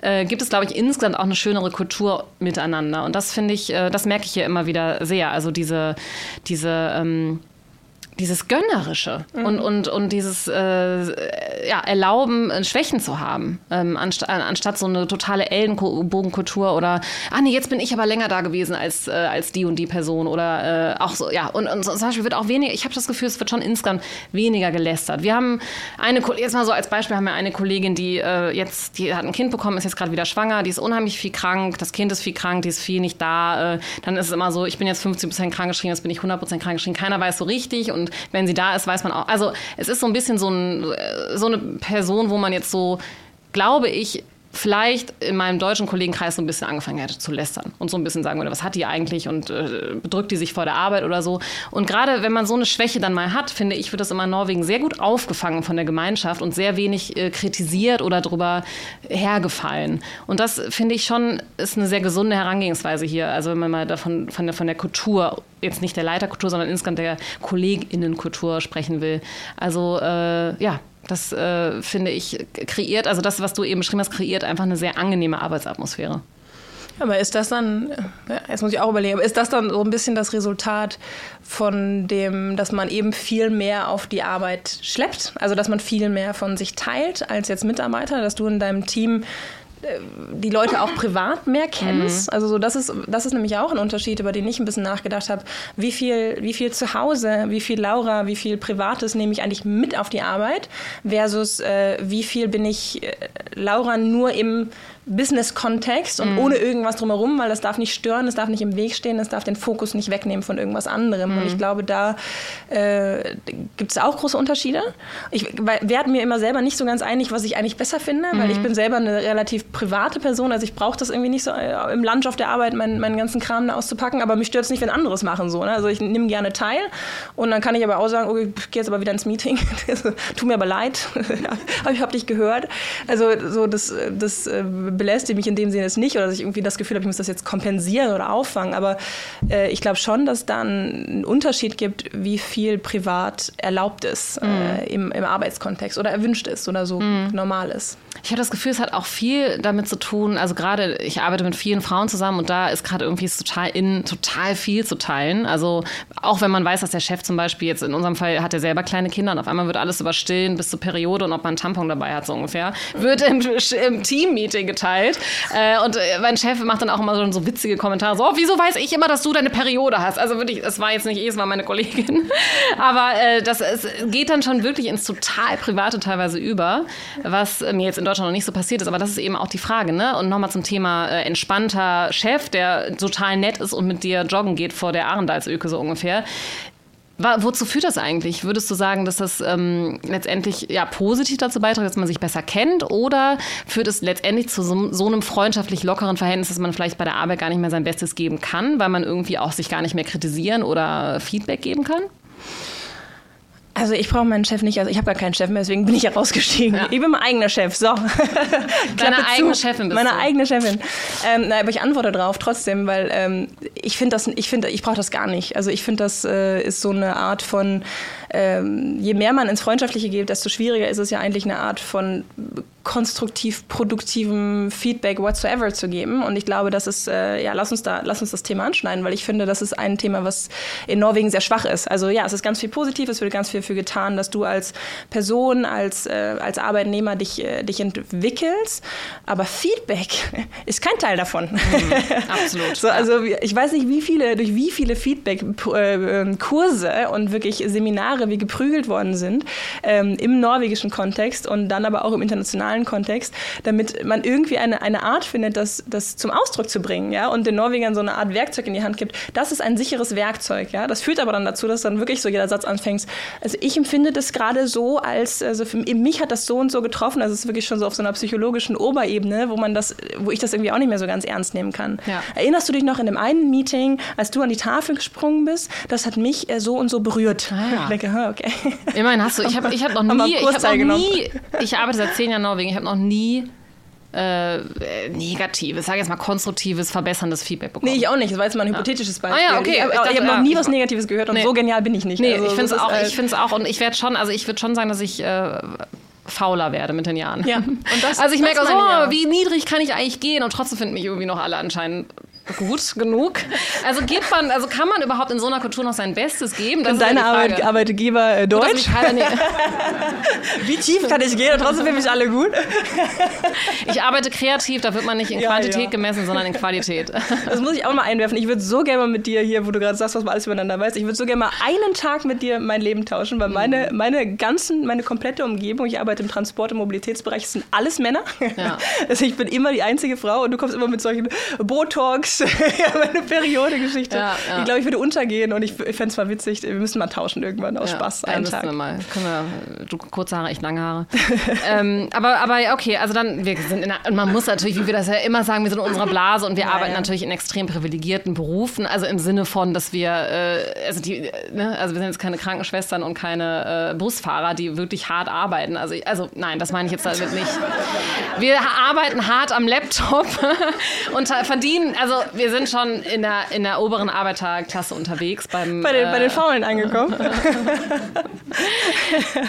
äh, gibt es, glaube ich, insgesamt auch eine schönere Kultur miteinander. Und das finde ich, äh, das merke ich hier immer wieder sehr. Also diese, diese ähm, dieses Gönnerische mhm. und, und, und dieses äh, ja, Erlauben, äh, Schwächen zu haben, ähm, anstatt, anstatt so eine totale Ellenbogenkultur oder, ah nee, jetzt bin ich aber länger da gewesen als, äh, als die und die Person oder äh, auch so, ja, und, und zum Beispiel wird auch weniger, ich habe das Gefühl, es wird schon insgesamt weniger gelästert. Wir haben eine, jetzt mal so als Beispiel haben wir eine Kollegin, die äh, jetzt, die hat ein Kind bekommen, ist jetzt gerade wieder schwanger, die ist unheimlich viel krank, das Kind ist viel krank, die ist viel nicht da, äh, dann ist es immer so, ich bin jetzt 50 Prozent krankgeschrieben, jetzt bin ich 100 Prozent krankgeschrieben, keiner weiß so richtig und und wenn sie da ist, weiß man auch. Also es ist so ein bisschen so, ein, so eine Person, wo man jetzt so, glaube ich, vielleicht in meinem deutschen Kollegenkreis so ein bisschen angefangen hätte zu lästern und so ein bisschen sagen würde, was hat die eigentlich und äh, bedrückt die sich vor der Arbeit oder so. Und gerade wenn man so eine Schwäche dann mal hat, finde ich, wird das immer in Norwegen sehr gut aufgefangen von der Gemeinschaft und sehr wenig äh, kritisiert oder drüber hergefallen. Und das finde ich schon ist eine sehr gesunde Herangehensweise hier. Also wenn man mal davon von der, von der Kultur jetzt nicht der Leiterkultur, sondern insgesamt der KollegInnenkultur sprechen will. Also äh, ja, das äh, finde ich kreiert, also das, was du eben beschrieben hast, kreiert einfach eine sehr angenehme Arbeitsatmosphäre. Aber ist das dann, jetzt muss ich auch überlegen, aber ist das dann so ein bisschen das Resultat von dem, dass man eben viel mehr auf die Arbeit schleppt? Also dass man viel mehr von sich teilt als jetzt Mitarbeiter, dass du in deinem Team die Leute auch privat mehr kennst. Mhm. Also so, das ist, das ist nämlich auch ein Unterschied, über den ich ein bisschen nachgedacht habe. Wie viel, wie viel zu Hause, wie viel Laura, wie viel Privates nehme ich eigentlich mit auf die Arbeit versus äh, wie viel bin ich äh, Laura nur im Business-Kontext und mhm. ohne irgendwas drumherum, weil das darf nicht stören, das darf nicht im Weg stehen, das darf den Fokus nicht wegnehmen von irgendwas anderem. Mhm. Und ich glaube, da äh, gibt es auch große Unterschiede. Ich werde mir immer selber nicht so ganz einig, was ich eigentlich besser finde, mhm. weil ich bin selber eine relativ private Person, also ich brauche das irgendwie nicht so äh, im Lunch auf der Arbeit meinen, meinen ganzen Kram da auszupacken, aber mich stört es nicht, wenn anderes machen so. Ne? Also ich nehme gerne teil und dann kann ich aber auch sagen, okay, ich gehe jetzt aber wieder ins Meeting, tut mir aber leid, aber ich habe dich gehört. Also so das, das äh, belästigt mich in dem Sinne jetzt nicht oder dass ich irgendwie das Gefühl habe, ich muss das jetzt kompensieren oder auffangen. Aber äh, ich glaube schon, dass da einen Unterschied gibt, wie viel privat erlaubt ist äh, mhm. äh, im, im, Arbeitskontext oder erwünscht ist oder so mhm. normal ist. Ich habe das Gefühl, es hat auch viel damit zu tun, also gerade ich arbeite mit vielen Frauen zusammen und da ist gerade irgendwie total in, total viel zu teilen. Also auch wenn man weiß, dass der Chef zum Beispiel jetzt in unserem Fall hat er selber kleine Kinder und auf einmal wird alles über Stillen bis zur Periode und ob man einen Tampon dabei hat, so ungefähr, wird im, im Team-Meeting geteilt. Äh, und äh, mein Chef macht dann auch immer so, so witzige Kommentare, so, oh, wieso weiß ich immer, dass du deine Periode hast? Also wirklich, es war jetzt nicht ich, es war meine Kollegin. Aber äh, das es geht dann schon wirklich ins total Private teilweise über, was mir jetzt in Deutschland noch nicht so passiert ist. Aber das ist eben auch die Frage. Ne? Und nochmal zum Thema äh, entspannter Chef, der total nett ist und mit dir joggen geht vor der Arendalsöke so ungefähr Wozu führt das eigentlich? Würdest du sagen, dass das ähm, letztendlich ja positiv dazu beiträgt, dass man sich besser kennt, oder führt es letztendlich zu so, so, einem freundschaftlich lockeren Verhältnis, dass man vielleicht bei der Arbeit gar nicht mehr sein Bestes geben kann, weil man irgendwie auch sich gar nicht mehr kritisieren oder Feedback geben kann? Also ich brauche meinen Chef nicht, also ich habe gar keinen Chef mehr, deswegen bin ich ja rausgestiegen. Ja. Ich bin mein eigener Chef, so. Deine eigene zu. Chefin bist Meine du. eigene Chefin. Ähm, na, aber ich antworte darauf trotzdem, weil ähm, ich finde das, ich finde, ich brauche das gar nicht. Also ich finde, das äh, ist so eine Art von, ähm, je mehr man ins Freundschaftliche geht, desto schwieriger ist es ja eigentlich eine Art von konstruktiv produktivem Feedback whatsoever zu geben. Und ich glaube, das ist, äh, ja, lass uns da, lass uns das Thema anschneiden, weil ich finde, das ist ein Thema, was in Norwegen sehr schwach ist. Also ja, es ist ganz viel positiv, es wird ganz viel dafür getan, dass du als Person, als, äh, als Arbeitnehmer dich, äh, dich entwickelst. Aber Feedback ist kein Teil davon. Mhm, absolut. so, also ich weiß nicht, wie viele, durch wie viele Feedback-Kurse äh, und wirklich Seminare wie geprügelt worden sind ähm, im norwegischen Kontext und dann aber auch im internationalen internationalen Kontext, damit man irgendwie eine, eine Art findet, das, das zum Ausdruck zu bringen, ja, und den Norwegern so eine Art Werkzeug in die Hand gibt. Das ist ein sicheres Werkzeug, ja. Das führt aber dann dazu, dass dann wirklich so jeder Satz anfängt. Also ich empfinde das gerade so, als, also für mich hat das so und so getroffen. Also es ist wirklich schon so auf so einer psychologischen Oberebene, wo man das, wo ich das irgendwie auch nicht mehr so ganz ernst nehmen kann. Ja. Erinnerst du dich noch in dem einen Meeting, als du an die Tafel gesprungen bist? Das hat mich äh, so und so berührt. Ah, ja. Ich denke, okay. Immerhin hast du, ich habe ich hab noch nie, ich habe noch nie, ich arbeite seit zehn Jahren Norwegen Norwegen. Ich habe noch nie äh, negatives, sage jetzt mal konstruktives, verbesserndes Feedback bekommen. Nee, ich auch nicht. Das war jetzt mal ein hypothetisches Beispiel. Ah ja, okay. Ich, habe noch nie was Negatives gehört und nee. so genial bin ich nicht. Nee, also, ich finde es auch, ich auch und ich werde schon, also ich würde schon sagen, dass ich äh, fauler werde mit den Jahren. Ja. Das, also ich merke so, oh, wie niedrig kann ich eigentlich gehen und trotzdem finden mich irgendwie noch alle anscheinend gut genug. Also gibt man, also kann man überhaupt in so einer Kultur noch sein Bestes geben? Das deine Arbeit, Arbeitgeber äh, Deutsch? Wie tief kann ich gehen? Und trotzdem finde ich alle gut. ich arbeite kreativ, da wird man nicht in ja, Quantität ja. gemessen, sondern in Qualität. Das muss ich auch mal einwerfen. Ich würde so gerne mal mit dir hier, wo du gerade sagst, was man alles übereinander weiß, ich würde so gerne mal einen Tag mit dir mein Leben tauschen, weil meine, mhm. meine ganzen, meine komplette Umgebung, ich arbeite im Transport- und Mobilitätsbereich, sind alles Männer. Ja. Also ich bin immer die einzige Frau und du kommst immer mit solchen Botox, ja, meine Periodegeschichte. Ja, ja. Ich glaube, ich würde untergehen und ich, ich fände es mal witzig. Wir müssen mal tauschen irgendwann aus ja, Spaß. Einen ja, Tag. Wir mal. Können wir, du kurze Haare, ich lange Haare. ähm, aber, aber okay, also dann, wir sind in einer, und man muss natürlich, wie wir das ja immer sagen, wir sind in unserer Blase und wir arbeiten natürlich in extrem privilegierten Berufen. Also im Sinne von, dass wir, äh, also, die, ne, also wir sind jetzt keine Krankenschwestern und keine äh, Busfahrer, die wirklich hart arbeiten. Also, also nein, das meine ich jetzt damit nicht. Wir arbeiten hart am Laptop und verdienen, also wir sind schon in der, in der oberen Arbeiterklasse unterwegs. Beim, bei, den, äh, bei den Faulen angekommen.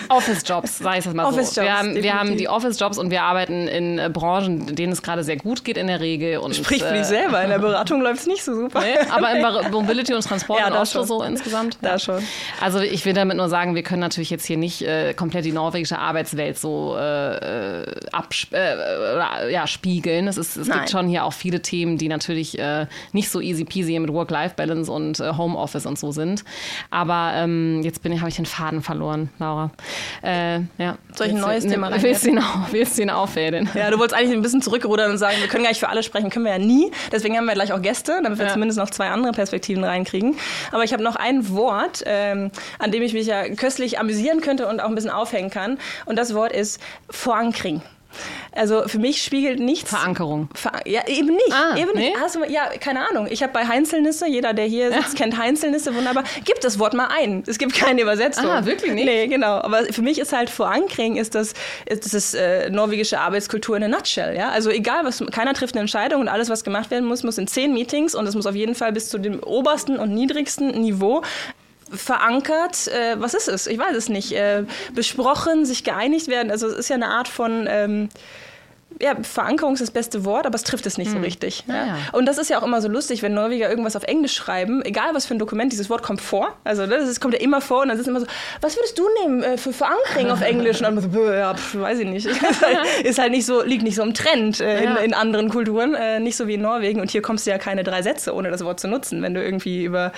Office-Jobs, sage ich es mal Office so. Wir haben, wir haben die Office-Jobs und wir arbeiten in äh, Branchen, denen es gerade sehr gut geht in der Regel. Und, Sprich für äh, dich selber, in der Beratung läuft es nicht so super. Nee, aber in Mobility und Transport ja, auch schon so insgesamt. Da schon. Also ich will damit nur sagen, wir können natürlich jetzt hier nicht äh, komplett die norwegische Arbeitswelt so äh, äh abspiegeln. Äh, ja, spiegeln. Es, ist, es gibt schon hier auch viele Themen, die natürlich äh, nicht so easy peasy mit Work-Life-Balance und äh, Homeoffice und so sind. Aber ähm, jetzt bin ich, habe ich den Faden verloren, Laura. Äh, ja. Soll ich ein neues Thema rein? Willst du ihn, auf, willst ihn auffädeln? Ja, du wolltest eigentlich ein bisschen zurückrudern und sagen, wir können gar nicht für alle sprechen, können wir ja nie. Deswegen haben wir gleich auch Gäste, damit wir ja. zumindest noch zwei andere Perspektiven reinkriegen. Aber ich habe noch ein Wort, ähm, an dem ich mich ja köstlich amüsieren könnte und auch ein bisschen aufhängen kann. Und das Wort ist Verankring. Also für mich spiegelt nichts. Verankerung. Ver ja, eben nicht. Ah, eben nee? nicht. Also, ja, keine Ahnung. Ich habe bei Heinzelnisse, jeder, der hier sitzt, ja. kennt Heinzelnisse wunderbar. Gib das Wort mal ein. Es gibt keine Übersetzung. Ah, wirklich nicht? Nee, genau. Aber für mich ist halt Verankring ist das, ist das äh, norwegische Arbeitskultur in a nutshell. Ja? Also egal, was, keiner trifft eine Entscheidung und alles, was gemacht werden muss, muss in zehn Meetings und es muss auf jeden Fall bis zu dem obersten und niedrigsten Niveau verankert, äh, was ist es? Ich weiß es nicht. Äh, besprochen, sich geeinigt werden. Also es ist ja eine Art von ähm, ja, Verankerung ist das beste Wort, aber es trifft es nicht hm. so richtig. Ja. Ja. Und das ist ja auch immer so lustig, wenn Norweger irgendwas auf Englisch schreiben, egal was für ein Dokument, dieses Wort kommt vor. Also ne, das kommt ja immer vor und dann ist es immer so, was würdest du nehmen äh, für Verankering auf Englisch? Und dann so, ja, pf, weiß ich nicht. ist, halt, ist halt, nicht so, liegt nicht so im Trend äh, in, in, anderen Kulturen, äh, nicht so wie in Norwegen. Und hier kommst du ja keine drei Sätze, ohne das Wort zu nutzen, wenn du irgendwie über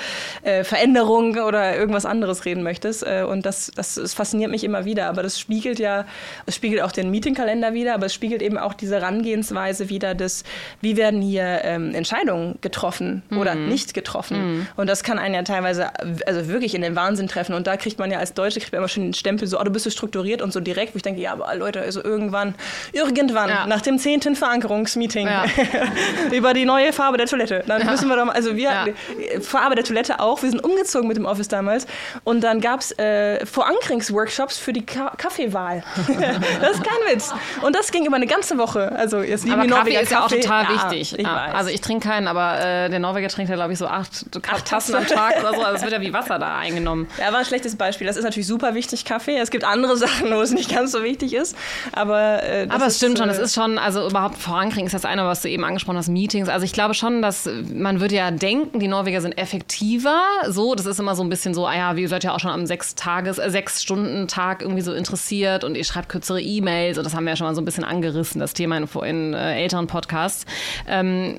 äh, Veränderung oder irgendwas anderes reden möchtest. Äh, und das, das, das fasziniert mich immer wieder. Aber das spiegelt ja, es spiegelt auch den Meetingkalender wieder, aber es spiegelt eben auch auch diese Herangehensweise wieder des, wie werden hier ähm, Entscheidungen getroffen mhm. oder nicht getroffen. Mhm. Und das kann einen ja teilweise also wirklich in den Wahnsinn treffen. Und da kriegt man ja als Deutsche kriegt man immer schon den Stempel so, oh, du bist so strukturiert und so direkt, wo ich denke, ja, aber Leute, also irgendwann, irgendwann, ja. nach dem zehnten Verankerungsmeeting ja. über die neue Farbe der Toilette, dann müssen wir doch mal, also wir, Farbe der Toilette auch, wir sind umgezogen mit dem Office damals und dann gab es äh, Verankerungsworkshops für die Ka Kaffeewahl. das ist kein Witz. Und das ging über eine ganze Woche. Also jetzt aber Kaffee ist ja auch total wichtig. Ich also ich trinke keinen, aber äh, der Norweger trinkt ja, glaube ich, so acht, acht Tassen am Tag oder so. Also es wird ja wie Wasser da eingenommen. Ja, war ein schlechtes Beispiel. Das ist natürlich super wichtig, Kaffee. Es gibt andere Sachen, wo es nicht ganz so wichtig ist. Aber, äh, aber es stimmt schon. Es äh, ist schon, also überhaupt vorankriegen ist das eine, was du eben angesprochen hast, Meetings. Also ich glaube schon, dass man würde ja denken, die Norweger sind effektiver. So, das ist immer so ein bisschen so, ah ja, wie seid ja auch schon am sechs Tages, äh, sechs Stunden Tag irgendwie so interessiert und ihr schreibt kürzere E-Mails und das haben wir ja schon mal so ein bisschen angerissen, das Thema in, in äh, älteren Podcasts, ähm,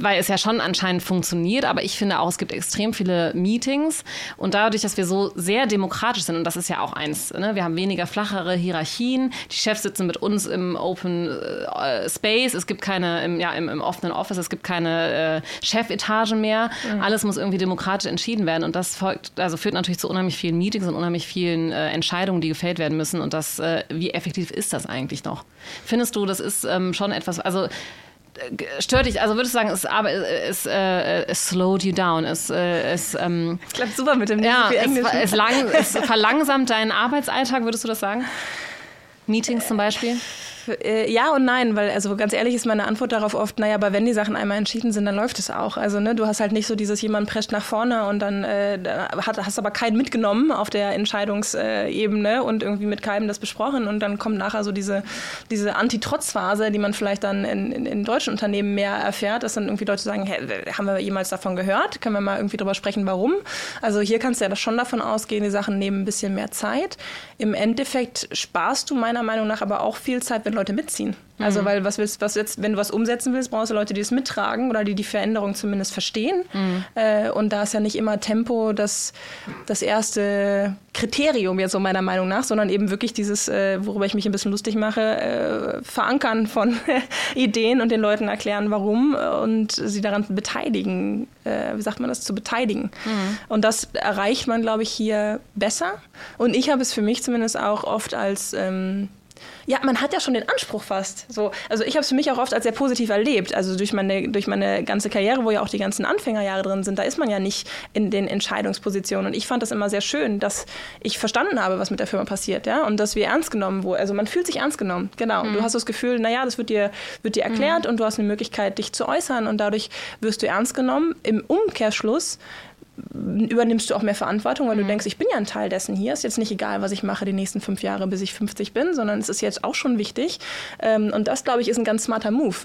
weil es ja schon anscheinend funktioniert, aber ich finde auch, es gibt extrem viele Meetings. Und dadurch, dass wir so sehr demokratisch sind und das ist ja auch eins, ne? wir haben weniger flachere Hierarchien, die Chefs sitzen mit uns im Open äh, Space, es gibt keine, im, ja, im, im offenen Office, es gibt keine äh, Chefetage mehr, mhm. alles muss irgendwie demokratisch entschieden werden. Und das folgt, also führt natürlich zu unheimlich vielen Meetings und unheimlich vielen äh, Entscheidungen, die gefällt werden müssen. Und das, äh, wie effektiv ist das eigentlich noch? Findest du, das ist ähm, schon etwas, also äh, stört dich, also würdest du sagen, es, aber, es, äh, es slowed you down, es, äh, es ähm, klappt super mit dem ja, es, es, lang, es verlangsamt deinen Arbeitsalltag, würdest du das sagen? Meetings zum Beispiel? Äh, ja und nein, weil also ganz ehrlich ist meine Antwort darauf oft, naja, aber wenn die Sachen einmal entschieden sind, dann läuft es auch. Also ne, du hast halt nicht so dieses, jemand prescht nach vorne und dann äh, hat, hast aber keinen mitgenommen auf der Entscheidungsebene und irgendwie mit keinem das besprochen und dann kommt nachher so diese, diese Anti-Trotz-Phase, die man vielleicht dann in, in, in, deutschen Unternehmen mehr erfährt, dass dann irgendwie Leute sagen, hey, haben wir jemals davon gehört? Können wir mal irgendwie drüber sprechen, warum? Also hier kannst du ja schon davon ausgehen, die Sachen nehmen ein bisschen mehr Zeit. Im Endeffekt sparst du meiner Meinung nach aber auch viel Zeit, wenn Leute mitziehen. Also, mhm. weil was willst, was jetzt, wenn du was umsetzen willst, brauchst du Leute, die es mittragen oder die die Veränderung zumindest verstehen. Mhm. Äh, und da ist ja nicht immer Tempo das, das erste Kriterium jetzt so meiner Meinung nach, sondern eben wirklich dieses, äh, worüber ich mich ein bisschen lustig mache, äh, Verankern von Ideen und den Leuten erklären, warum und sie daran beteiligen, äh, wie sagt man das, zu beteiligen. Mhm. Und das erreicht man, glaube ich, hier besser. Und ich habe es für mich zumindest auch oft als ähm, ja, man hat ja schon den Anspruch fast. So, also ich habe es für mich auch oft als sehr positiv erlebt. Also durch meine, durch meine ganze Karriere, wo ja auch die ganzen Anfängerjahre drin sind, da ist man ja nicht in den Entscheidungspositionen. Und ich fand das immer sehr schön, dass ich verstanden habe, was mit der Firma passiert, ja, und dass wir ernst genommen wurden. Also man fühlt sich ernst genommen, genau. Mhm. Du hast das Gefühl, naja, das wird dir, wird dir erklärt mhm. und du hast eine Möglichkeit, dich zu äußern und dadurch wirst du ernst genommen. Im Umkehrschluss übernimmst du auch mehr Verantwortung, weil mhm. du denkst, ich bin ja ein Teil dessen hier. Ist jetzt nicht egal, was ich mache die nächsten fünf Jahre, bis ich 50 bin, sondern es ist jetzt auch schon wichtig. Ähm, und das, glaube ich, ist ein ganz smarter Move.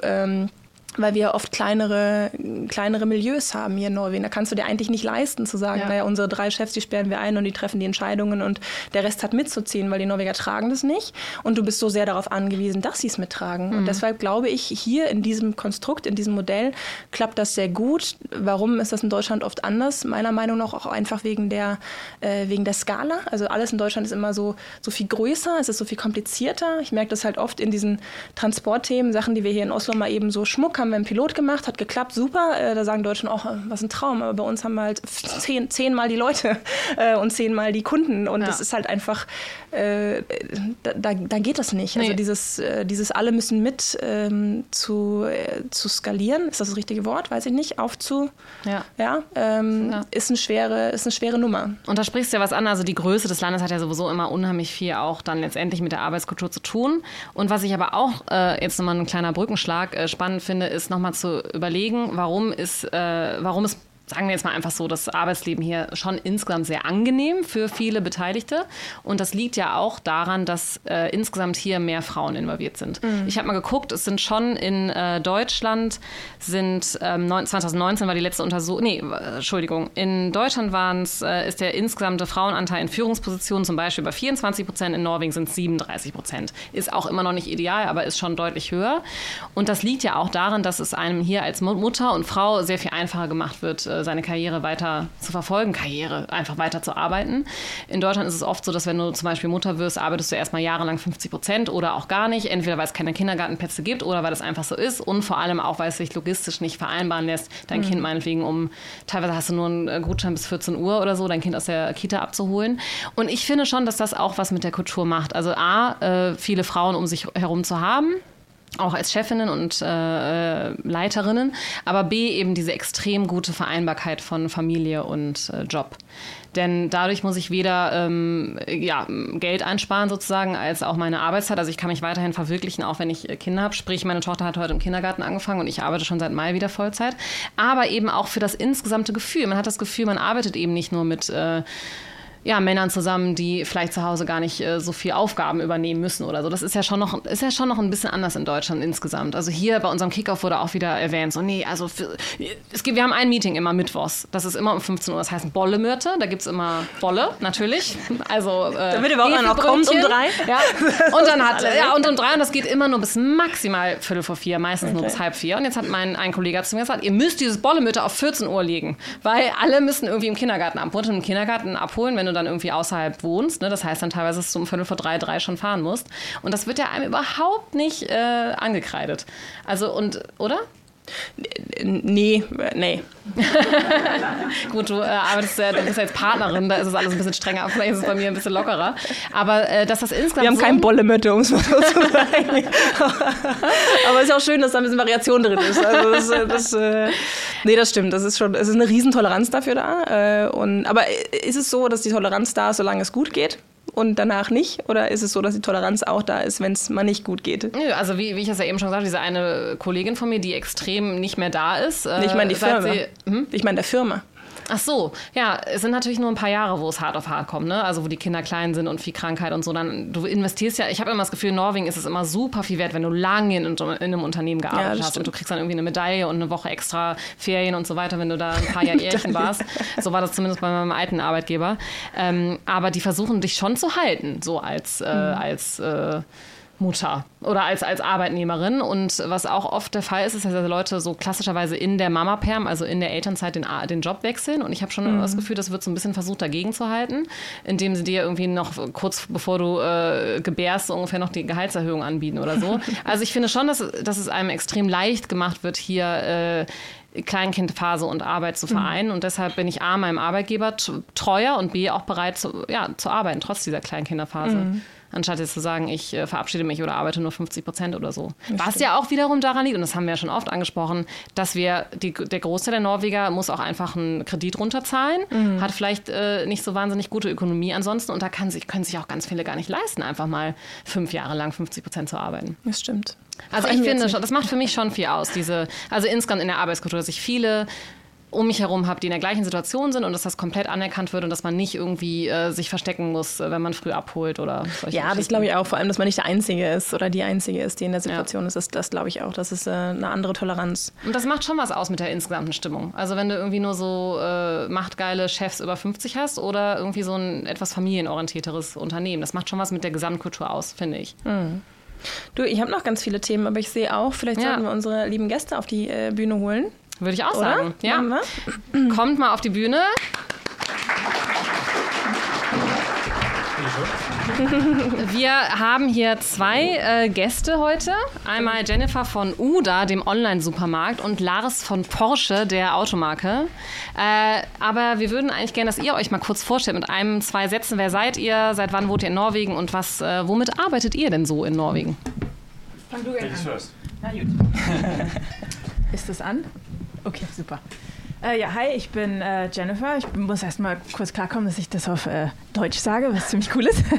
Weil wir oft kleinere, kleinere Milieus haben hier in Norwegen. Da kannst du dir eigentlich nicht leisten zu sagen, ja. naja, unsere drei Chefs, die sperren wir ein und die treffen die Entscheidungen und der Rest hat mitzuziehen, weil die Norweger tragen das nicht. Und du bist so sehr darauf angewiesen, dass sie es mittragen. Mhm. Und deshalb glaube ich, hier in diesem Konstrukt, in diesem Modell klappt das sehr gut. Warum ist das in Deutschland oft anders? Meiner Meinung nach auch einfach wegen der, äh, wegen der Skala. Also alles in Deutschland ist immer so, so viel größer, es ist so viel komplizierter. Ich merke das halt oft in diesen Transportthemen, Sachen, die wir hier in Oslo mal eben so schmuck haben wir einen Pilot gemacht, hat geklappt, super. Äh, da sagen Deutschen auch, was ein Traum. Aber bei uns haben wir halt zehn, zehnmal die Leute äh, und zehnmal die Kunden. Und ja. das ist halt einfach, äh, da, da geht das nicht. Also nee. Also dieses, äh, dieses alle müssen mit ähm, zu, äh, zu skalieren, ist das das richtige Wort? Weiß ich nicht. Aufzu, ja, ja, ähm, ja. Ist, eine schwere, ist eine schwere Nummer. Und da sprichst du ja was an. Also die Größe des Landes hat ja sowieso immer unheimlich viel auch dann letztendlich mit der Arbeitskultur zu tun. Und was ich aber auch äh, jetzt nochmal ein kleiner Brückenschlag spannend finde, ist nochmal zu überlegen, warum, ist, äh, warum es sagen wir jetzt mal einfach so, das Arbeitsleben hier schon insgesamt sehr angenehm für viele Beteiligte. Und das liegt ja auch daran, dass äh, insgesamt hier mehr Frauen involviert sind. Mhm. Ich habe mal geguckt, es sind schon in äh, Deutschland sind ähm, 2019 war die letzte Untersuchung, nee, Entschuldigung, in Deutschland waren es, äh, ist der insgesamte Frauenanteil in Führungspositionen zum Beispiel bei 24 Prozent, in Norwegen sind es 37 Prozent. Ist auch immer noch nicht ideal, aber ist schon deutlich höher. Und das liegt ja auch daran, dass es einem hier als Mutter und Frau sehr viel einfacher gemacht wird, äh, seine Karriere weiter zu verfolgen, Karriere einfach weiter zu arbeiten. In Deutschland ist es oft so, dass wenn du zum Beispiel Mutter wirst, arbeitest du erstmal jahrelang 50 Prozent oder auch gar nicht, entweder weil es keine Kindergartenplätze gibt oder weil es einfach so ist und vor allem auch, weil es sich logistisch nicht vereinbaren lässt, dein mhm. Kind meinetwegen um, teilweise hast du nur einen äh, Gutschein bis 14 Uhr oder so, dein Kind aus der Kita abzuholen. Und ich finde schon, dass das auch was mit der Kultur macht. Also A, äh, viele Frauen um sich herum zu haben, auch als Chefinnen und äh, Leiterinnen, aber B eben diese extrem gute Vereinbarkeit von Familie und äh, Job. Denn dadurch muss ich weder ähm, ja, Geld einsparen sozusagen, als auch meine Arbeitszeit. Also ich kann mich weiterhin verwirklichen, auch wenn ich äh, Kinder habe. Sprich, meine Tochter hat heute im Kindergarten angefangen und ich arbeite schon seit Mai wieder Vollzeit. Aber eben auch für das insgesamte Gefühl. Man hat das Gefühl, man arbeitet eben nicht nur mit äh, ja, Männern zusammen, die vielleicht zu Hause gar nicht äh, so viel Aufgaben übernehmen müssen oder so. Das ist ja schon noch, ist ja schon noch ein bisschen anders in Deutschland insgesamt. Also hier bei unserem Kickoff wurde auch wieder erwähnt, so nee, also für, es gibt, wir haben ein Meeting immer mittwochs. Das ist immer um 15 Uhr. Das heißt Bolle-Myrte. Da gibt es immer Bolle, natürlich. Also äh, Damit überhaupt noch kommt um drei. Ja. Und dann hat, ja, und um drei und das geht immer nur bis maximal Viertel vor vier, meistens okay. nur bis halb vier. Und jetzt hat mein ein Kollege zu mir gesagt, ihr müsst dieses Bolle-Myrte auf 14 Uhr legen, weil alle müssen irgendwie im Kindergarten abholen, im Kindergarten abholen, wenn du dann irgendwie außerhalb wohnst. Ne? Das heißt dann teilweise, dass du um Viertel vor drei, drei schon fahren musst. Und das wird ja einem überhaupt nicht äh, angekreidet. Also und, oder? Nee, nee. Gut, du äh, arbeitest ja, du bist ja jetzt Partnerin, da ist es alles ein bisschen strenger, vielleicht ist es bei mir ein bisschen lockerer. Aber äh, dass das insgesamt. Wir haben so keinen Bollemötte, um es mal so zu sagen. Aber es ist auch schön, dass da ein bisschen Variation drin ist. Also das, äh, das, äh, nee, das stimmt. Das ist schon, es ist eine Riesentoleranz dafür da. Äh, und, aber ist es so, dass die Toleranz da ist, solange es gut geht? Und danach nicht? Oder ist es so, dass die Toleranz auch da ist, wenn es mal nicht gut geht? Nö, also wie, wie ich das ja eben schon gesagt habe, diese eine Kollegin von mir, die extrem nicht mehr da ist. Äh, ich meine die Firma. Sie, hm? Ich meine der Firma. Ach so, ja, es sind natürlich nur ein paar Jahre, wo es hart auf hart kommt, ne? Also wo die Kinder klein sind und viel Krankheit und so. Dann du investierst ja, ich habe immer das Gefühl, in Norwegen ist es immer super viel wert, wenn du lange in, in einem Unternehmen gearbeitet ja, hast und du kriegst dann irgendwie eine Medaille und eine Woche extra Ferien und so weiter, wenn du da ein paar Jahre Jährchen warst. So war das zumindest bei meinem alten Arbeitgeber. Ähm, aber die versuchen dich schon zu halten, so als, äh, mhm. als äh, Mutter oder als, als Arbeitnehmerin. Und was auch oft der Fall ist, ist, dass Leute so klassischerweise in der Mama-Perm, also in der Elternzeit, den, den Job wechseln. Und ich habe schon mhm. das Gefühl, das wird so ein bisschen versucht, dagegen zu halten, indem sie dir irgendwie noch kurz bevor du äh, gebärst, so ungefähr noch die Gehaltserhöhung anbieten oder so. Also ich finde schon, dass, dass es einem extrem leicht gemacht wird, hier äh, Kleinkindphase und Arbeit zu mhm. vereinen. Mhm. Und deshalb bin ich A, meinem Arbeitgeber treuer und B, auch bereit zu, ja, zu arbeiten, trotz dieser Kleinkinderphase. Mhm anstatt jetzt zu sagen, ich äh, verabschiede mich oder arbeite nur 50 Prozent oder so. Das Was stimmt. ja auch wiederum daran liegt, und das haben wir ja schon oft angesprochen, dass wir, die, der Großteil der Norweger muss auch einfach einen Kredit runterzahlen, mhm. hat vielleicht äh, nicht so wahnsinnig gute Ökonomie ansonsten und da kann sich, können sich auch ganz viele gar nicht leisten, einfach mal fünf Jahre lang 50 Prozent zu arbeiten. Das stimmt. Also ich finde schon, das macht für mich schon viel aus, diese, also insgesamt in der Arbeitskultur, dass sich viele um mich herum habe, die in der gleichen Situation sind und dass das komplett anerkannt wird und dass man nicht irgendwie äh, sich verstecken muss, äh, wenn man früh abholt oder solche Ja, das glaube ich auch. Vor allem, dass man nicht der Einzige ist oder die Einzige ist, die in der Situation ja. ist. Das, das glaube ich auch. Das ist äh, eine andere Toleranz. Und das macht schon was aus mit der insgesamten Stimmung. Also wenn du irgendwie nur so äh, machtgeile Chefs über 50 hast oder irgendwie so ein etwas familienorientierteres Unternehmen. Das macht schon was mit der Gesamtkultur aus, finde ich. Mhm. Du, ich habe noch ganz viele Themen, aber ich sehe auch, vielleicht ja. sollten wir unsere lieben Gäste auf die äh, Bühne holen. Würde ich auch Oder? sagen. Ja. Kommt mal auf die Bühne. Wir haben hier zwei äh, Gäste heute. Einmal Jennifer von Uda, dem Online-Supermarkt, und Lars von Porsche, der Automarke. Äh, aber wir würden eigentlich gerne, dass ihr euch mal kurz vorstellt mit einem, zwei Sätzen. Wer seid ihr? Seit wann wohnt ihr in Norwegen? Und was, äh, womit arbeitet ihr denn so in Norwegen? Fang du gerne an. Na gut. Ist das an? Okay, super. Äh, ja, hi, ich bin äh, Jennifer. Ich muss erstmal kurz klarkommen, dass ich das auf äh, Deutsch sage, was ziemlich cool ist.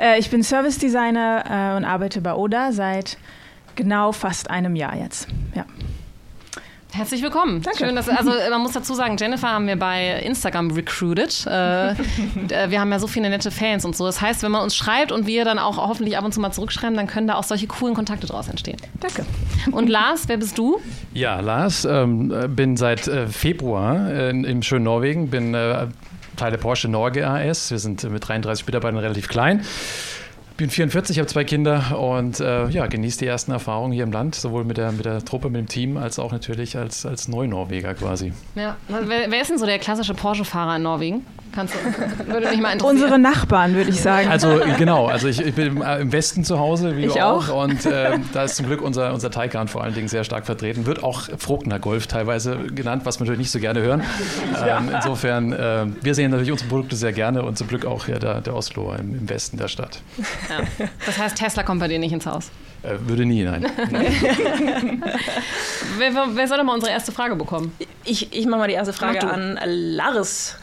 Äh, ich bin Service Designer äh, und arbeite bei Oda seit genau fast einem Jahr jetzt. Ja. Herzlich willkommen. Danke. Schön, dass, also man muss dazu sagen, Jennifer haben wir bei Instagram recruited. Äh, äh, wir haben ja so viele nette Fans und so. Das heißt, wenn man uns schreibt und wir dann auch hoffentlich ab und zu mal zurückschreiben, dann können da auch solche coolen Kontakte draus entstehen. Danke. Und Lars, wer bist du? Ja, Lars, ähm, bin seit äh, Februar äh, im schönen Norwegen, bin äh, Teil der Porsche Norge AS. Wir sind mit 33 Mitarbeitern relativ klein bin 44, habe zwei Kinder und äh, ja, genieße die ersten Erfahrungen hier im Land, sowohl mit der, mit der Truppe, mit dem Team, als auch natürlich als, als Neunorweger quasi. Ja. Wer, wer ist denn so der klassische Porsche-Fahrer in Norwegen? Kannst du, würde mich mal interessieren. Unsere Nachbarn, würde ich sagen. Also genau, also ich, ich bin im Westen zu Hause, wie ich du auch. auch. Und äh, da ist zum Glück unser, unser Taycan vor allen Dingen sehr stark vertreten. Wird auch Frogner Golf teilweise genannt, was wir natürlich nicht so gerne hören. Ähm, insofern, äh, wir sehen natürlich unsere Produkte sehr gerne und zum Glück auch hier der, der Oslo im, im Westen der Stadt. Ja. Das heißt, Tesla kommt bei dir nicht ins Haus? Äh, würde nie, nein. wer, wer, soll denn mal unsere erste Frage bekommen? Ich, ich mache mal die erste Frage an Lars.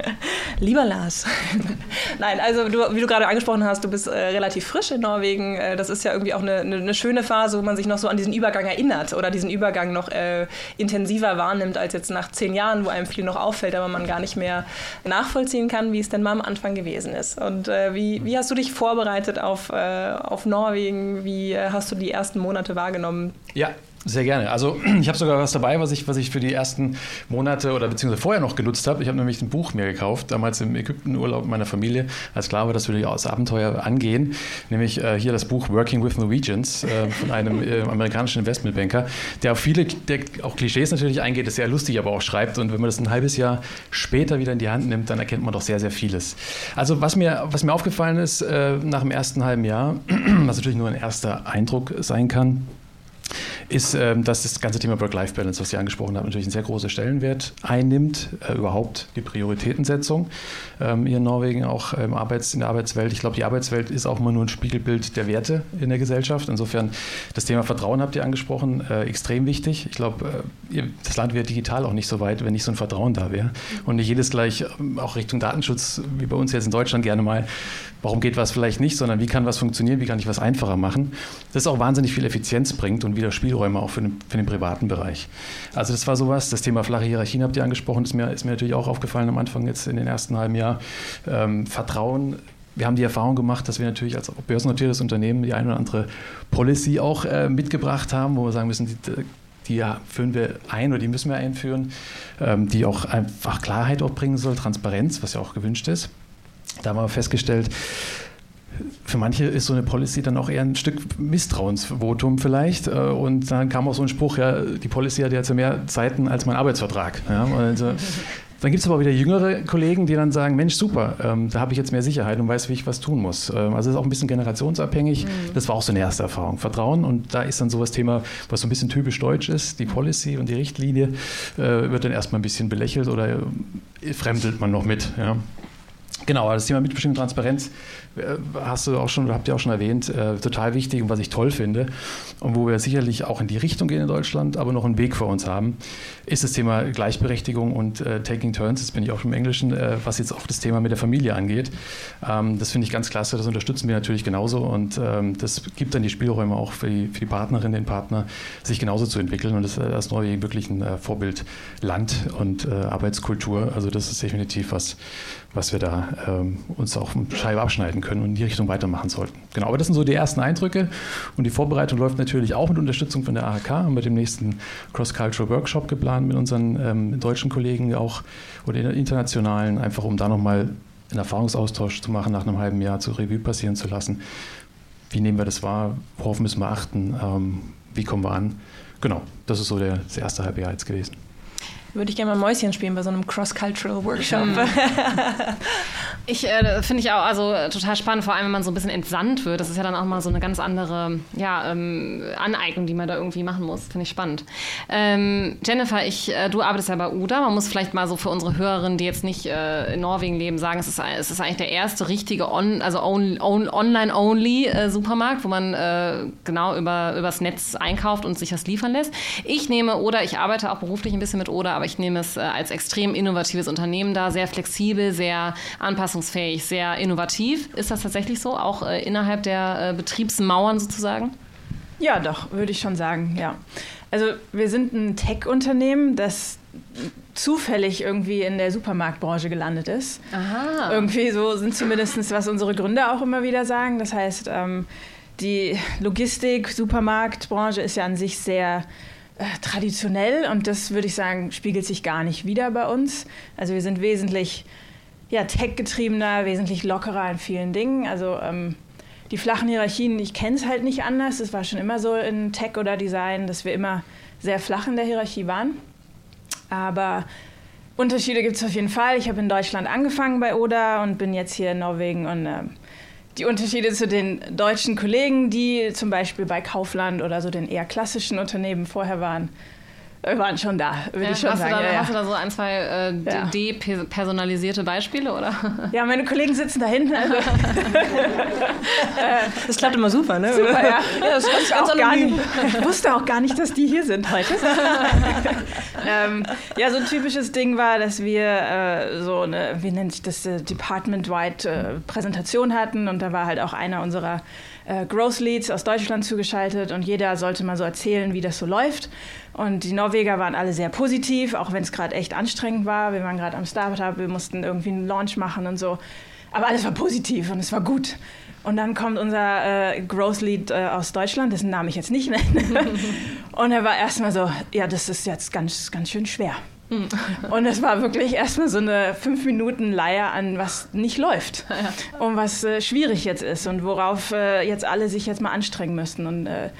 Lieber Lars. nein, also du, wie du gerade angesprochen hast, du bist äh, relativ frisch in Norwegen. Äh, das ist ja irgendwie auch eine, eine, eine, schöne Phase, wo man sich noch so an diesen Übergang erinnert oder diesen Übergang noch äh, intensiver wahrnimmt als jetzt nach zehn Jahren, wo einem viel noch auffällt, aber man gar nicht mehr nachvollziehen kann, wie es denn mal am Anfang gewesen ist. Und äh, wie, wie hast du dich vorbereitet auf, äh, auf Norwegen? Wie hast du die ersten Monate wahrgenommen? Ja, sehr gerne. Also ich habe sogar was dabei, was ich, was ich für die ersten Monate oder beziehungsweise vorher noch genutzt habe. Ich habe nämlich ein Buch mir gekauft, damals im Ägyptenurlaub meiner Familie, als klar war, dass wir das Abenteuer angehen. Nämlich äh, hier das Buch Working with Norwegians äh, von einem äh, amerikanischen Investmentbanker, der auf viele, der auch Klischees natürlich eingeht, ist sehr lustig, aber auch schreibt. Und wenn man das ein halbes Jahr später wieder in die Hand nimmt, dann erkennt man doch sehr, sehr vieles. Also was mir, was mir aufgefallen ist äh, nach dem ersten halben Jahr, was natürlich nur ein erster Eindruck sein kann, ist, ähm, dass das ganze Thema Work-Life-Balance, was Sie angesprochen haben, natürlich einen sehr großen Stellenwert einnimmt. Äh, überhaupt die Prioritätensetzung ähm, hier in Norwegen, auch ähm, in der Arbeitswelt. Ich glaube, die Arbeitswelt ist auch immer nur ein Spiegelbild der Werte in der Gesellschaft. Insofern, das Thema Vertrauen habt ihr angesprochen, äh, extrem wichtig. Ich glaube, äh, das Land wäre digital auch nicht so weit, wenn nicht so ein Vertrauen da wäre. Und nicht jedes gleich, auch Richtung Datenschutz, wie bei uns jetzt in Deutschland gerne mal, warum geht was vielleicht nicht, sondern wie kann was funktionieren, wie kann ich was einfacher machen. Das auch wahnsinnig viel Effizienz bringt und wieder Spielräume auch für den, für den privaten Bereich. Also das war sowas, das Thema flache Hierarchien habt ihr angesprochen, ist mir, ist mir natürlich auch aufgefallen am Anfang jetzt in den ersten halben Jahr. Ähm, Vertrauen wir haben die Erfahrung gemacht, dass wir natürlich als börsennotiertes Unternehmen die eine oder andere Policy auch äh, mitgebracht haben, wo wir sagen müssen, die, die führen wir ein oder die müssen wir einführen, ähm, die auch einfach Klarheit auch bringen soll, Transparenz, was ja auch gewünscht ist. Da haben wir festgestellt, für manche ist so eine Policy dann auch eher ein Stück Misstrauensvotum vielleicht. Äh, und dann kam auch so ein Spruch, ja, die Policy hat jetzt mehr Zeiten als mein Arbeitsvertrag. Ja, also, dann gibt es aber wieder jüngere Kollegen, die dann sagen, Mensch, super, ähm, da habe ich jetzt mehr Sicherheit und weiß, wie ich was tun muss. Ähm, also es ist auch ein bisschen generationsabhängig. Mhm. Das war auch so eine erste Erfahrung. Vertrauen und da ist dann so das Thema, was so ein bisschen typisch deutsch ist, die Policy und die Richtlinie, äh, wird dann erstmal ein bisschen belächelt oder äh, fremdelt man noch mit. Ja. Genau, das Thema Mitbestimmung Transparenz hast du auch schon, habt ihr auch schon erwähnt, äh, total wichtig und was ich toll finde und wo wir sicherlich auch in die Richtung gehen in Deutschland, aber noch einen Weg vor uns haben, ist das Thema Gleichberechtigung und äh, Taking Turns. Das bin ich auch schon im Englischen, äh, was jetzt auch das Thema mit der Familie angeht. Ähm, das finde ich ganz klasse. Das unterstützen wir natürlich genauso und ähm, das gibt dann die Spielräume auch für die, für die Partnerin, den Partner, sich genauso zu entwickeln. Und das, äh, das Norwegen wirklich ein äh, Vorbild Land und Arbeitskultur. Also das ist definitiv was, was wir da ähm, uns auch Scheibe abschneiden können und in die Richtung weitermachen sollten. Genau, aber das sind so die ersten Eindrücke und die Vorbereitung läuft natürlich auch mit Unterstützung von der AHK, haben wir dem nächsten Cross-Cultural Workshop geplant mit unseren ähm, deutschen Kollegen auch oder internationalen, einfach um da nochmal einen Erfahrungsaustausch zu machen, nach einem halben Jahr zur Revue passieren zu lassen. Wie nehmen wir das wahr? Worauf müssen wir achten? Ähm, wie kommen wir an? Genau, das ist so der, das erste halbe Jahr jetzt gewesen. Würde ich gerne mal Mäuschen spielen bei so einem Cross-Cultural Workshop. Mhm. ich äh, finde ich auch also total spannend, vor allem wenn man so ein bisschen entsandt wird. Das ist ja dann auch mal so eine ganz andere ja, ähm, Aneignung, die man da irgendwie machen muss. Finde ich spannend. Ähm, Jennifer, ich, äh, du arbeitest ja bei UDA. Man muss vielleicht mal so für unsere Hörerinnen, die jetzt nicht äh, in Norwegen leben, sagen, es ist, es ist eigentlich der erste richtige on, also on, on, online-only äh, wo man äh, genau über, übers Netz einkauft und sich das liefern lässt. Ich nehme oder ich arbeite auch beruflich ein bisschen mit Oder, aber aber ich nehme es äh, als extrem innovatives Unternehmen da, sehr flexibel, sehr anpassungsfähig, sehr innovativ. Ist das tatsächlich so, auch äh, innerhalb der äh, Betriebsmauern sozusagen? Ja, doch, würde ich schon sagen, ja. Also wir sind ein Tech-Unternehmen, das zufällig irgendwie in der Supermarktbranche gelandet ist. Aha. Irgendwie so sind zumindest, was unsere Gründer auch immer wieder sagen. Das heißt, ähm, die Logistik, Supermarktbranche ist ja an sich sehr äh, traditionell und das würde ich sagen, spiegelt sich gar nicht wieder bei uns. Also wir sind wesentlich ja, tech-getriebener, wesentlich lockerer in vielen Dingen. Also ähm, die flachen Hierarchien, ich kenne es halt nicht anders. Es war schon immer so in Tech oder Design, dass wir immer sehr flach in der Hierarchie waren. Aber Unterschiede gibt es auf jeden Fall. Ich habe in Deutschland angefangen bei Oda und bin jetzt hier in Norwegen und äh, die Unterschiede zu den deutschen Kollegen, die zum Beispiel bei Kaufland oder so den eher klassischen Unternehmen vorher waren, wir waren schon da, würde ja, ich schon hast sagen. Du da, ja, hast du da so ein, zwei äh, ja. depersonalisierte Beispiele, oder? Ja, meine Kollegen sitzen da hinten. Also das klappt immer super, ne? Super, ja. ja das ist ganz gar nicht, ich wusste auch gar nicht, dass die hier sind heute. ähm, ja, so ein typisches Ding war, dass wir äh, so eine, wie nennt sich das, äh, Department-wide äh, Präsentation hatten und da war halt auch einer unserer äh, Growth Leads aus Deutschland zugeschaltet und jeder sollte mal so erzählen, wie das so läuft. Und die Norweger waren alle sehr positiv, auch wenn es gerade echt anstrengend war. Wir waren gerade am Startup, wir mussten irgendwie einen Launch machen und so. Aber alles war positiv und es war gut. Und dann kommt unser äh, Growth Lead äh, aus Deutschland, dessen Namen ich jetzt nicht nenne. und er war erstmal so, ja, das ist jetzt ganz, ganz schön schwer. Hm. Und es war wirklich erstmal so eine fünf Minuten Leier an, was nicht läuft und was äh, schwierig jetzt ist und worauf äh, jetzt alle sich jetzt mal anstrengen müssten. Und äh,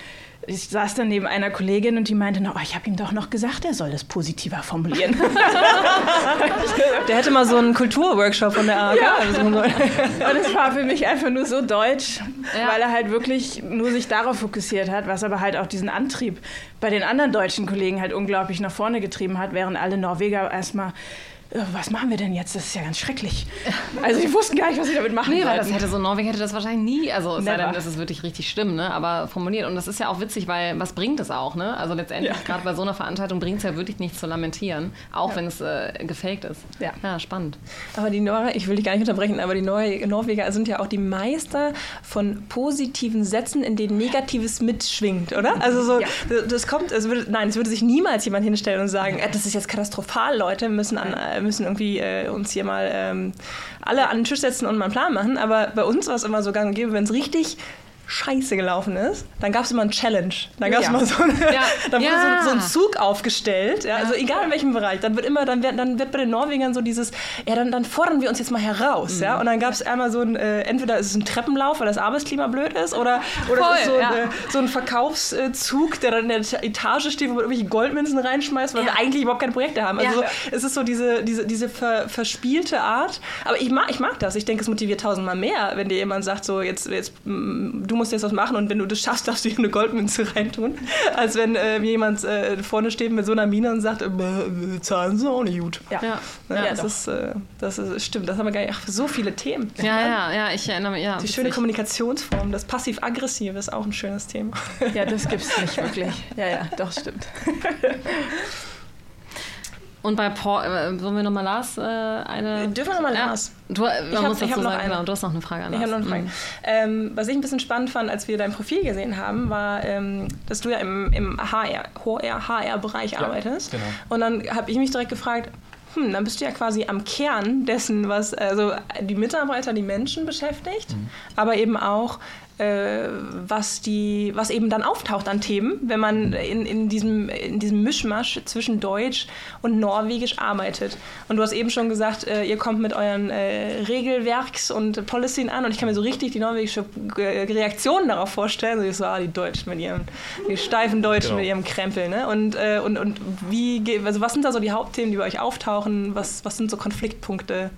ich saß dann neben einer Kollegin und die meinte, oh, ich habe ihm doch noch gesagt, er soll das positiver formulieren. der hätte mal so einen Kulturworkshop von der ARK ja. Und es war für mich einfach nur so deutsch, ja. weil er halt wirklich nur sich darauf fokussiert hat, was aber halt auch diesen Antrieb bei den anderen deutschen Kollegen halt unglaublich nach vorne getrieben hat, während alle Norweger erstmal was machen wir denn jetzt? Das ist ja ganz schrecklich. Also die wussten gar nicht, was sie damit machen nee, weil das hätte so Norwegen hätte das wahrscheinlich nie, also es sei denn, das ist wirklich richtig schlimm, ne? aber formuliert. Und das ist ja auch witzig, weil was bringt es auch? Ne? Also letztendlich, ja. gerade bei so einer Veranstaltung bringt es ja wirklich nichts zu lamentieren, auch ja. wenn es äh, gefaked ist. Ja. ja, spannend. Aber die Norweger, ich will dich gar nicht unterbrechen, aber die Nor Norweger sind ja auch die Meister von positiven Sätzen, in denen Negatives mitschwingt, oder? Also so, ja. das kommt, also würde, nein, es würde sich niemals jemand hinstellen und sagen, äh, das ist jetzt katastrophal, Leute, müssen an, äh, müssen irgendwie äh, uns hier mal ähm, alle an den Tisch setzen und mal einen Plan machen. Aber bei uns war es immer so gang und gäbe, wenn es richtig scheiße gelaufen ist, dann gab es immer ein Challenge. Dann gab es ja. immer so, eine, ja. dann wurde ja. so, so, ein Zug aufgestellt, ja, also egal in welchem Bereich. Dann wird immer, dann wird, dann wird bei den Norwegern so dieses, ja, dann, dann fordern wir uns jetzt mal heraus, mhm. ja. Und dann gab es einmal so ein, äh, entweder ist es ein Treppenlauf, weil das Arbeitsklima blöd ist, oder, oder Voll, ist so, ein, so ein Verkaufszug, der dann in der Etage steht, wo man irgendwelche Goldmünzen reinschmeißt, weil wir eigentlich überhaupt keine Projekte haben. Also es ist so diese, diese, diese ver, verspielte Art. Aber ich mag, ich mag das. Ich denke, es motiviert tausendmal mehr, wenn dir jemand sagt, so jetzt, jetzt du du musst jetzt was machen und wenn du das schaffst, darfst du hier eine Goldmünze reintun. Als wenn äh, jemand äh, vorne steht mit so einer Mine und sagt, äh, äh zahlen sie auch nicht gut. Ja, ja. ja, ja das, ist, äh, das ist, stimmt. Das haben wir gar nicht. Ach, so viele Themen. Ja, ja, ja, ich erinnere mich. Ja, Die schöne Kommunikationsform, das passiv-aggressive ist auch ein schönes Thema. Ja, das gibt es nicht wirklich. Ja, ja, doch, stimmt. Und bei Paul, äh, wollen wir nochmal Lars äh, eine. Dürfen wir nochmal Lars? Du, ich habe hab noch, eine. Genau, du hast noch eine Frage an Lars. Ich habe noch eine Frage. Mhm. Ähm, was ich ein bisschen spannend fand, als wir dein Profil gesehen haben, war, ähm, dass du ja im, im HR-Bereich HR arbeitest. Ja, genau. Und dann habe ich mich direkt gefragt, hm, dann bist du ja quasi am Kern dessen, was also die Mitarbeiter, die Menschen beschäftigt, mhm. aber eben auch äh, was, die, was eben dann auftaucht an Themen, wenn man in, in, diesem, in diesem Mischmasch zwischen Deutsch und Norwegisch arbeitet. Und du hast eben schon gesagt, äh, ihr kommt mit euren äh, Regelwerks und Policyen an und ich kann mir so richtig die norwegische äh, Reaktion darauf vorstellen. So, ich so, ah, die Deutschen mit ihrem, die steifen Deutschen genau. mit ihrem Krempel. Ne? Und, äh, und, und wie, also was sind da so die Hauptthemen, die bei euch auftauchen? Was, was sind so Konfliktpunkte?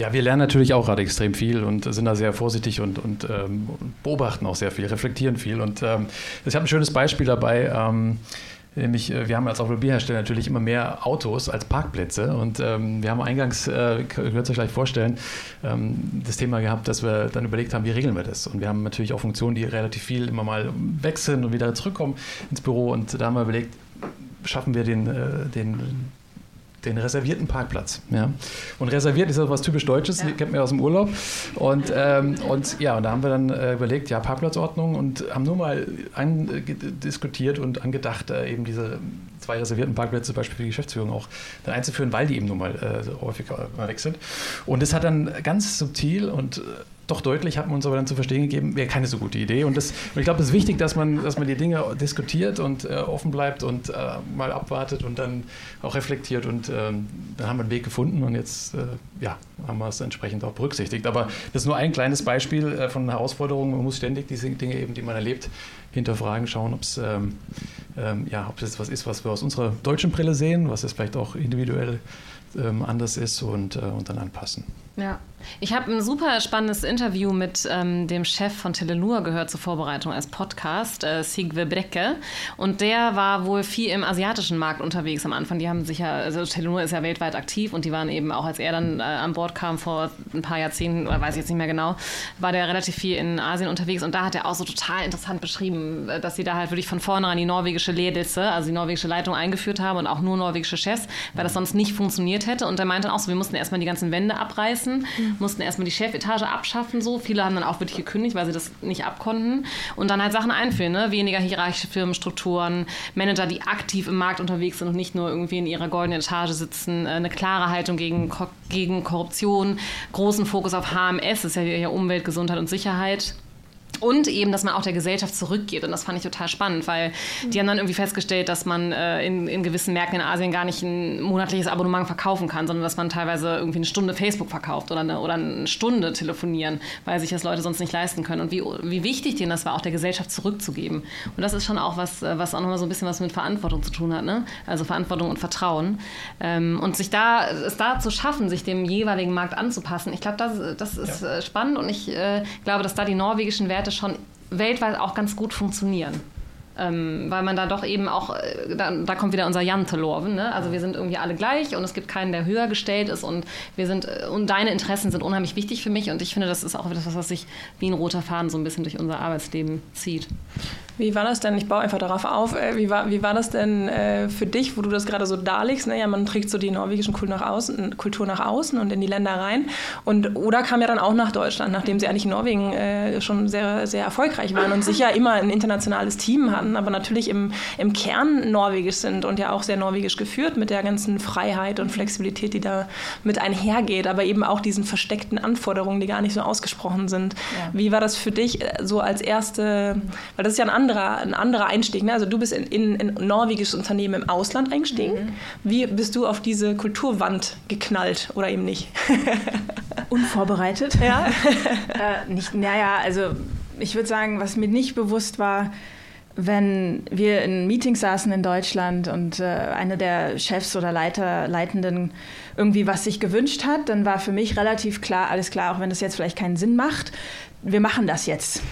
Ja, wir lernen natürlich auch gerade extrem viel und sind da sehr vorsichtig und, und ähm, beobachten auch sehr viel, reflektieren viel. Und ähm, ich habe ein schönes Beispiel dabei. Ähm, Nämlich, äh, wir haben als Automobilhersteller natürlich immer mehr Autos als Parkplätze. Und ähm, wir haben eingangs, äh, könnt euch gleich vorstellen, ähm, das Thema gehabt, dass wir dann überlegt haben, wie regeln wir das? Und wir haben natürlich auch Funktionen, die relativ viel immer mal wechseln und wieder zurückkommen ins Büro. Und da haben wir überlegt, schaffen wir den, äh, den den reservierten Parkplatz. Ja. Und reserviert ist das was typisch Deutsches, ja. kennt man aus dem Urlaub. Und, ähm, und ja, und da haben wir dann äh, überlegt, ja, Parkplatzordnung und haben nur mal diskutiert und angedacht, äh, eben diese zwei reservierten Parkplätze zum Beispiel für die Geschäftsführung auch dann einzuführen, weil die eben nun mal äh, häufiger weg sind. Und es hat dann ganz subtil und äh, doch deutlich, hat man uns aber dann zu verstehen gegeben, wäre keine so gute Idee. Und, das, und ich glaube, es ist wichtig, dass man, dass man die Dinge diskutiert und äh, offen bleibt und äh, mal abwartet und dann auch reflektiert. Und ähm, dann haben wir einen Weg gefunden und jetzt äh, ja, haben wir es entsprechend auch berücksichtigt. Aber das ist nur ein kleines Beispiel äh, von Herausforderungen. Man muss ständig diese Dinge eben, die man erlebt, hinterfragen, schauen, ob es ähm, ähm, ja, was ist, was wir aus unserer deutschen Brille sehen, was es vielleicht auch individuell ähm, anders ist und, äh, und dann anpassen. Ja, ich habe ein super spannendes Interview mit ähm, dem Chef von Telenur gehört zur Vorbereitung als Podcast, äh, Sigve Brecke. Und der war wohl viel im asiatischen Markt unterwegs am Anfang. Die haben sich ja, also Telenur ist ja weltweit aktiv und die waren eben auch, als er dann äh, an Bord kam vor ein paar Jahrzehnten, oder weiß ich jetzt nicht mehr genau, war der relativ viel in Asien unterwegs. Und da hat er auch so total interessant beschrieben, äh, dass sie da halt wirklich von vornherein die norwegische Ledelse, also die norwegische Leitung eingeführt haben und auch nur norwegische Chefs, weil das sonst nicht funktioniert hätte. Und er meinte auch so, wir mussten erstmal die ganzen Wände abreißen. Mhm mussten erstmal die Chefetage abschaffen. So. Viele haben dann auch wirklich gekündigt, weil sie das nicht abkonnten. Und dann halt Sachen einführen. Ne? Weniger hierarchische Firmenstrukturen, Manager, die aktiv im Markt unterwegs sind und nicht nur irgendwie in ihrer goldenen Etage sitzen. Äh, eine klare Haltung gegen, gegen Korruption, großen Fokus auf HMS, das ist ja Umwelt, Gesundheit und Sicherheit. Und eben, dass man auch der Gesellschaft zurückgeht. Und das fand ich total spannend, weil die haben dann irgendwie festgestellt, dass man äh, in, in gewissen Märkten in Asien gar nicht ein monatliches Abonnement verkaufen kann, sondern dass man teilweise irgendwie eine Stunde Facebook verkauft oder eine, oder eine Stunde telefonieren, weil sich das Leute sonst nicht leisten können. Und wie, wie wichtig denen das war, auch der Gesellschaft zurückzugeben. Und das ist schon auch was, äh, was auch nochmal so ein bisschen was mit Verantwortung zu tun hat. Ne? Also Verantwortung und Vertrauen. Ähm, und sich da, es da zu schaffen, sich dem jeweiligen Markt anzupassen, ich glaube, das, das ist ja. Äh, spannend und ich äh, glaube, dass da die norwegischen Werte Werte schon weltweit auch ganz gut funktionieren. Ähm, weil man da doch eben auch, äh, da, da, kommt wieder unser Jantelorven, ne? also wir sind irgendwie alle gleich und es gibt keinen, der höher gestellt ist und wir sind, äh, und deine Interessen sind unheimlich wichtig für mich und ich finde, das ist auch etwas, was sich wie ein roter Faden so ein bisschen durch unser Arbeitsleben zieht. Wie war das denn? Ich baue einfach darauf auf. Äh, wie war, wie war das denn äh, für dich, wo du das gerade so darlegst? Naja, man trägt so die norwegischen Kultur nach, außen, Kultur nach außen und in die Länder rein. Und Oda kam ja dann auch nach Deutschland, nachdem sie eigentlich in Norwegen äh, schon sehr, sehr erfolgreich waren und sicher immer ein internationales Team hatten, aber natürlich im, im Kern norwegisch sind und ja auch sehr norwegisch geführt mit der ganzen Freiheit und Flexibilität, die da mit einhergeht, aber eben auch diesen versteckten Anforderungen, die gar nicht so ausgesprochen sind. Ja. Wie war das für dich so als erste, weil das ist ja ein anderer, ein anderer Einstieg. Ne? Also du bist in, in, in ein norwegisches Unternehmen im Ausland eingestiegen. Mhm. Wie bist du auf diese Kulturwand geknallt oder eben nicht? Unvorbereitet. Ja. äh, nicht, naja, also ich würde sagen, was mir nicht bewusst war, wenn wir in Meetings saßen in Deutschland und äh, einer der Chefs oder Leiter, Leitenden irgendwie was sich gewünscht hat, dann war für mich relativ klar, alles klar, auch wenn das jetzt vielleicht keinen Sinn macht, wir machen das jetzt.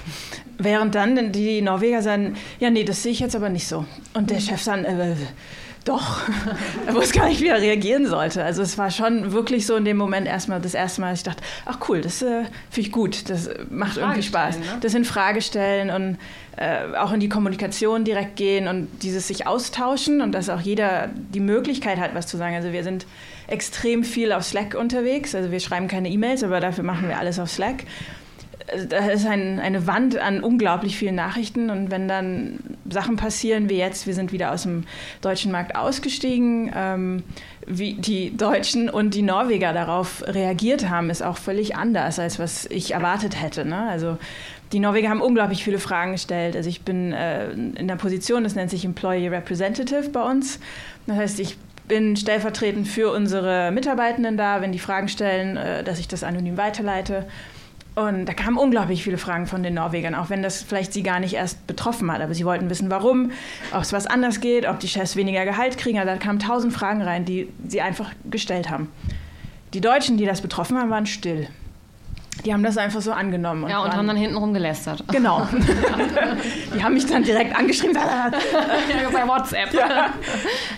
Während dann die Norweger sagen, ja, nee, das sehe ich jetzt aber nicht so. Und der Chef dann, äh, doch, er wusste gar nicht, wie er reagieren sollte. Also es war schon wirklich so in dem Moment erstmal das erste Mal, dass ich dachte, ach cool, das äh, finde ich gut, das macht irgendwie Spaß. Ne? Das sind Fragestellen und äh, auch in die Kommunikation direkt gehen und dieses sich austauschen und dass auch jeder die Möglichkeit hat, was zu sagen. Also wir sind extrem viel auf Slack unterwegs, also wir schreiben keine E-Mails, aber dafür machen wir alles auf Slack da ist ein, eine Wand an unglaublich vielen Nachrichten und wenn dann Sachen passieren wie jetzt, wir sind wieder aus dem deutschen Markt ausgestiegen, ähm, wie die Deutschen und die Norweger darauf reagiert haben, ist auch völlig anders, als was ich erwartet hätte. Ne? Also die Norweger haben unglaublich viele Fragen gestellt. Also ich bin äh, in der Position, das nennt sich Employee Representative bei uns. Das heißt, ich bin stellvertretend für unsere Mitarbeitenden da, wenn die Fragen stellen, äh, dass ich das anonym weiterleite. Und da kamen unglaublich viele Fragen von den Norwegern, auch wenn das vielleicht sie gar nicht erst betroffen hat. Aber sie wollten wissen, warum, ob es was anders geht, ob die Chefs weniger Gehalt kriegen. Also da kamen tausend Fragen rein, die sie einfach gestellt haben. Die Deutschen, die das betroffen haben, waren still. Die haben das einfach so angenommen. Und ja, und waren, haben dann hintenrum gelästert. Genau. die haben mich dann direkt angeschrieben. ja, bei WhatsApp. Ja.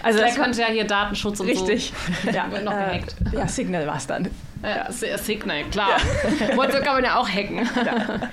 Also der könnte ja hier Datenschutz und Richtig. so. Richtig. Ja. Noch gehackt. Ja, Signal war es dann. Ja, Signal, klar. Ja. WhatsApp kann man ja auch hacken. Ja.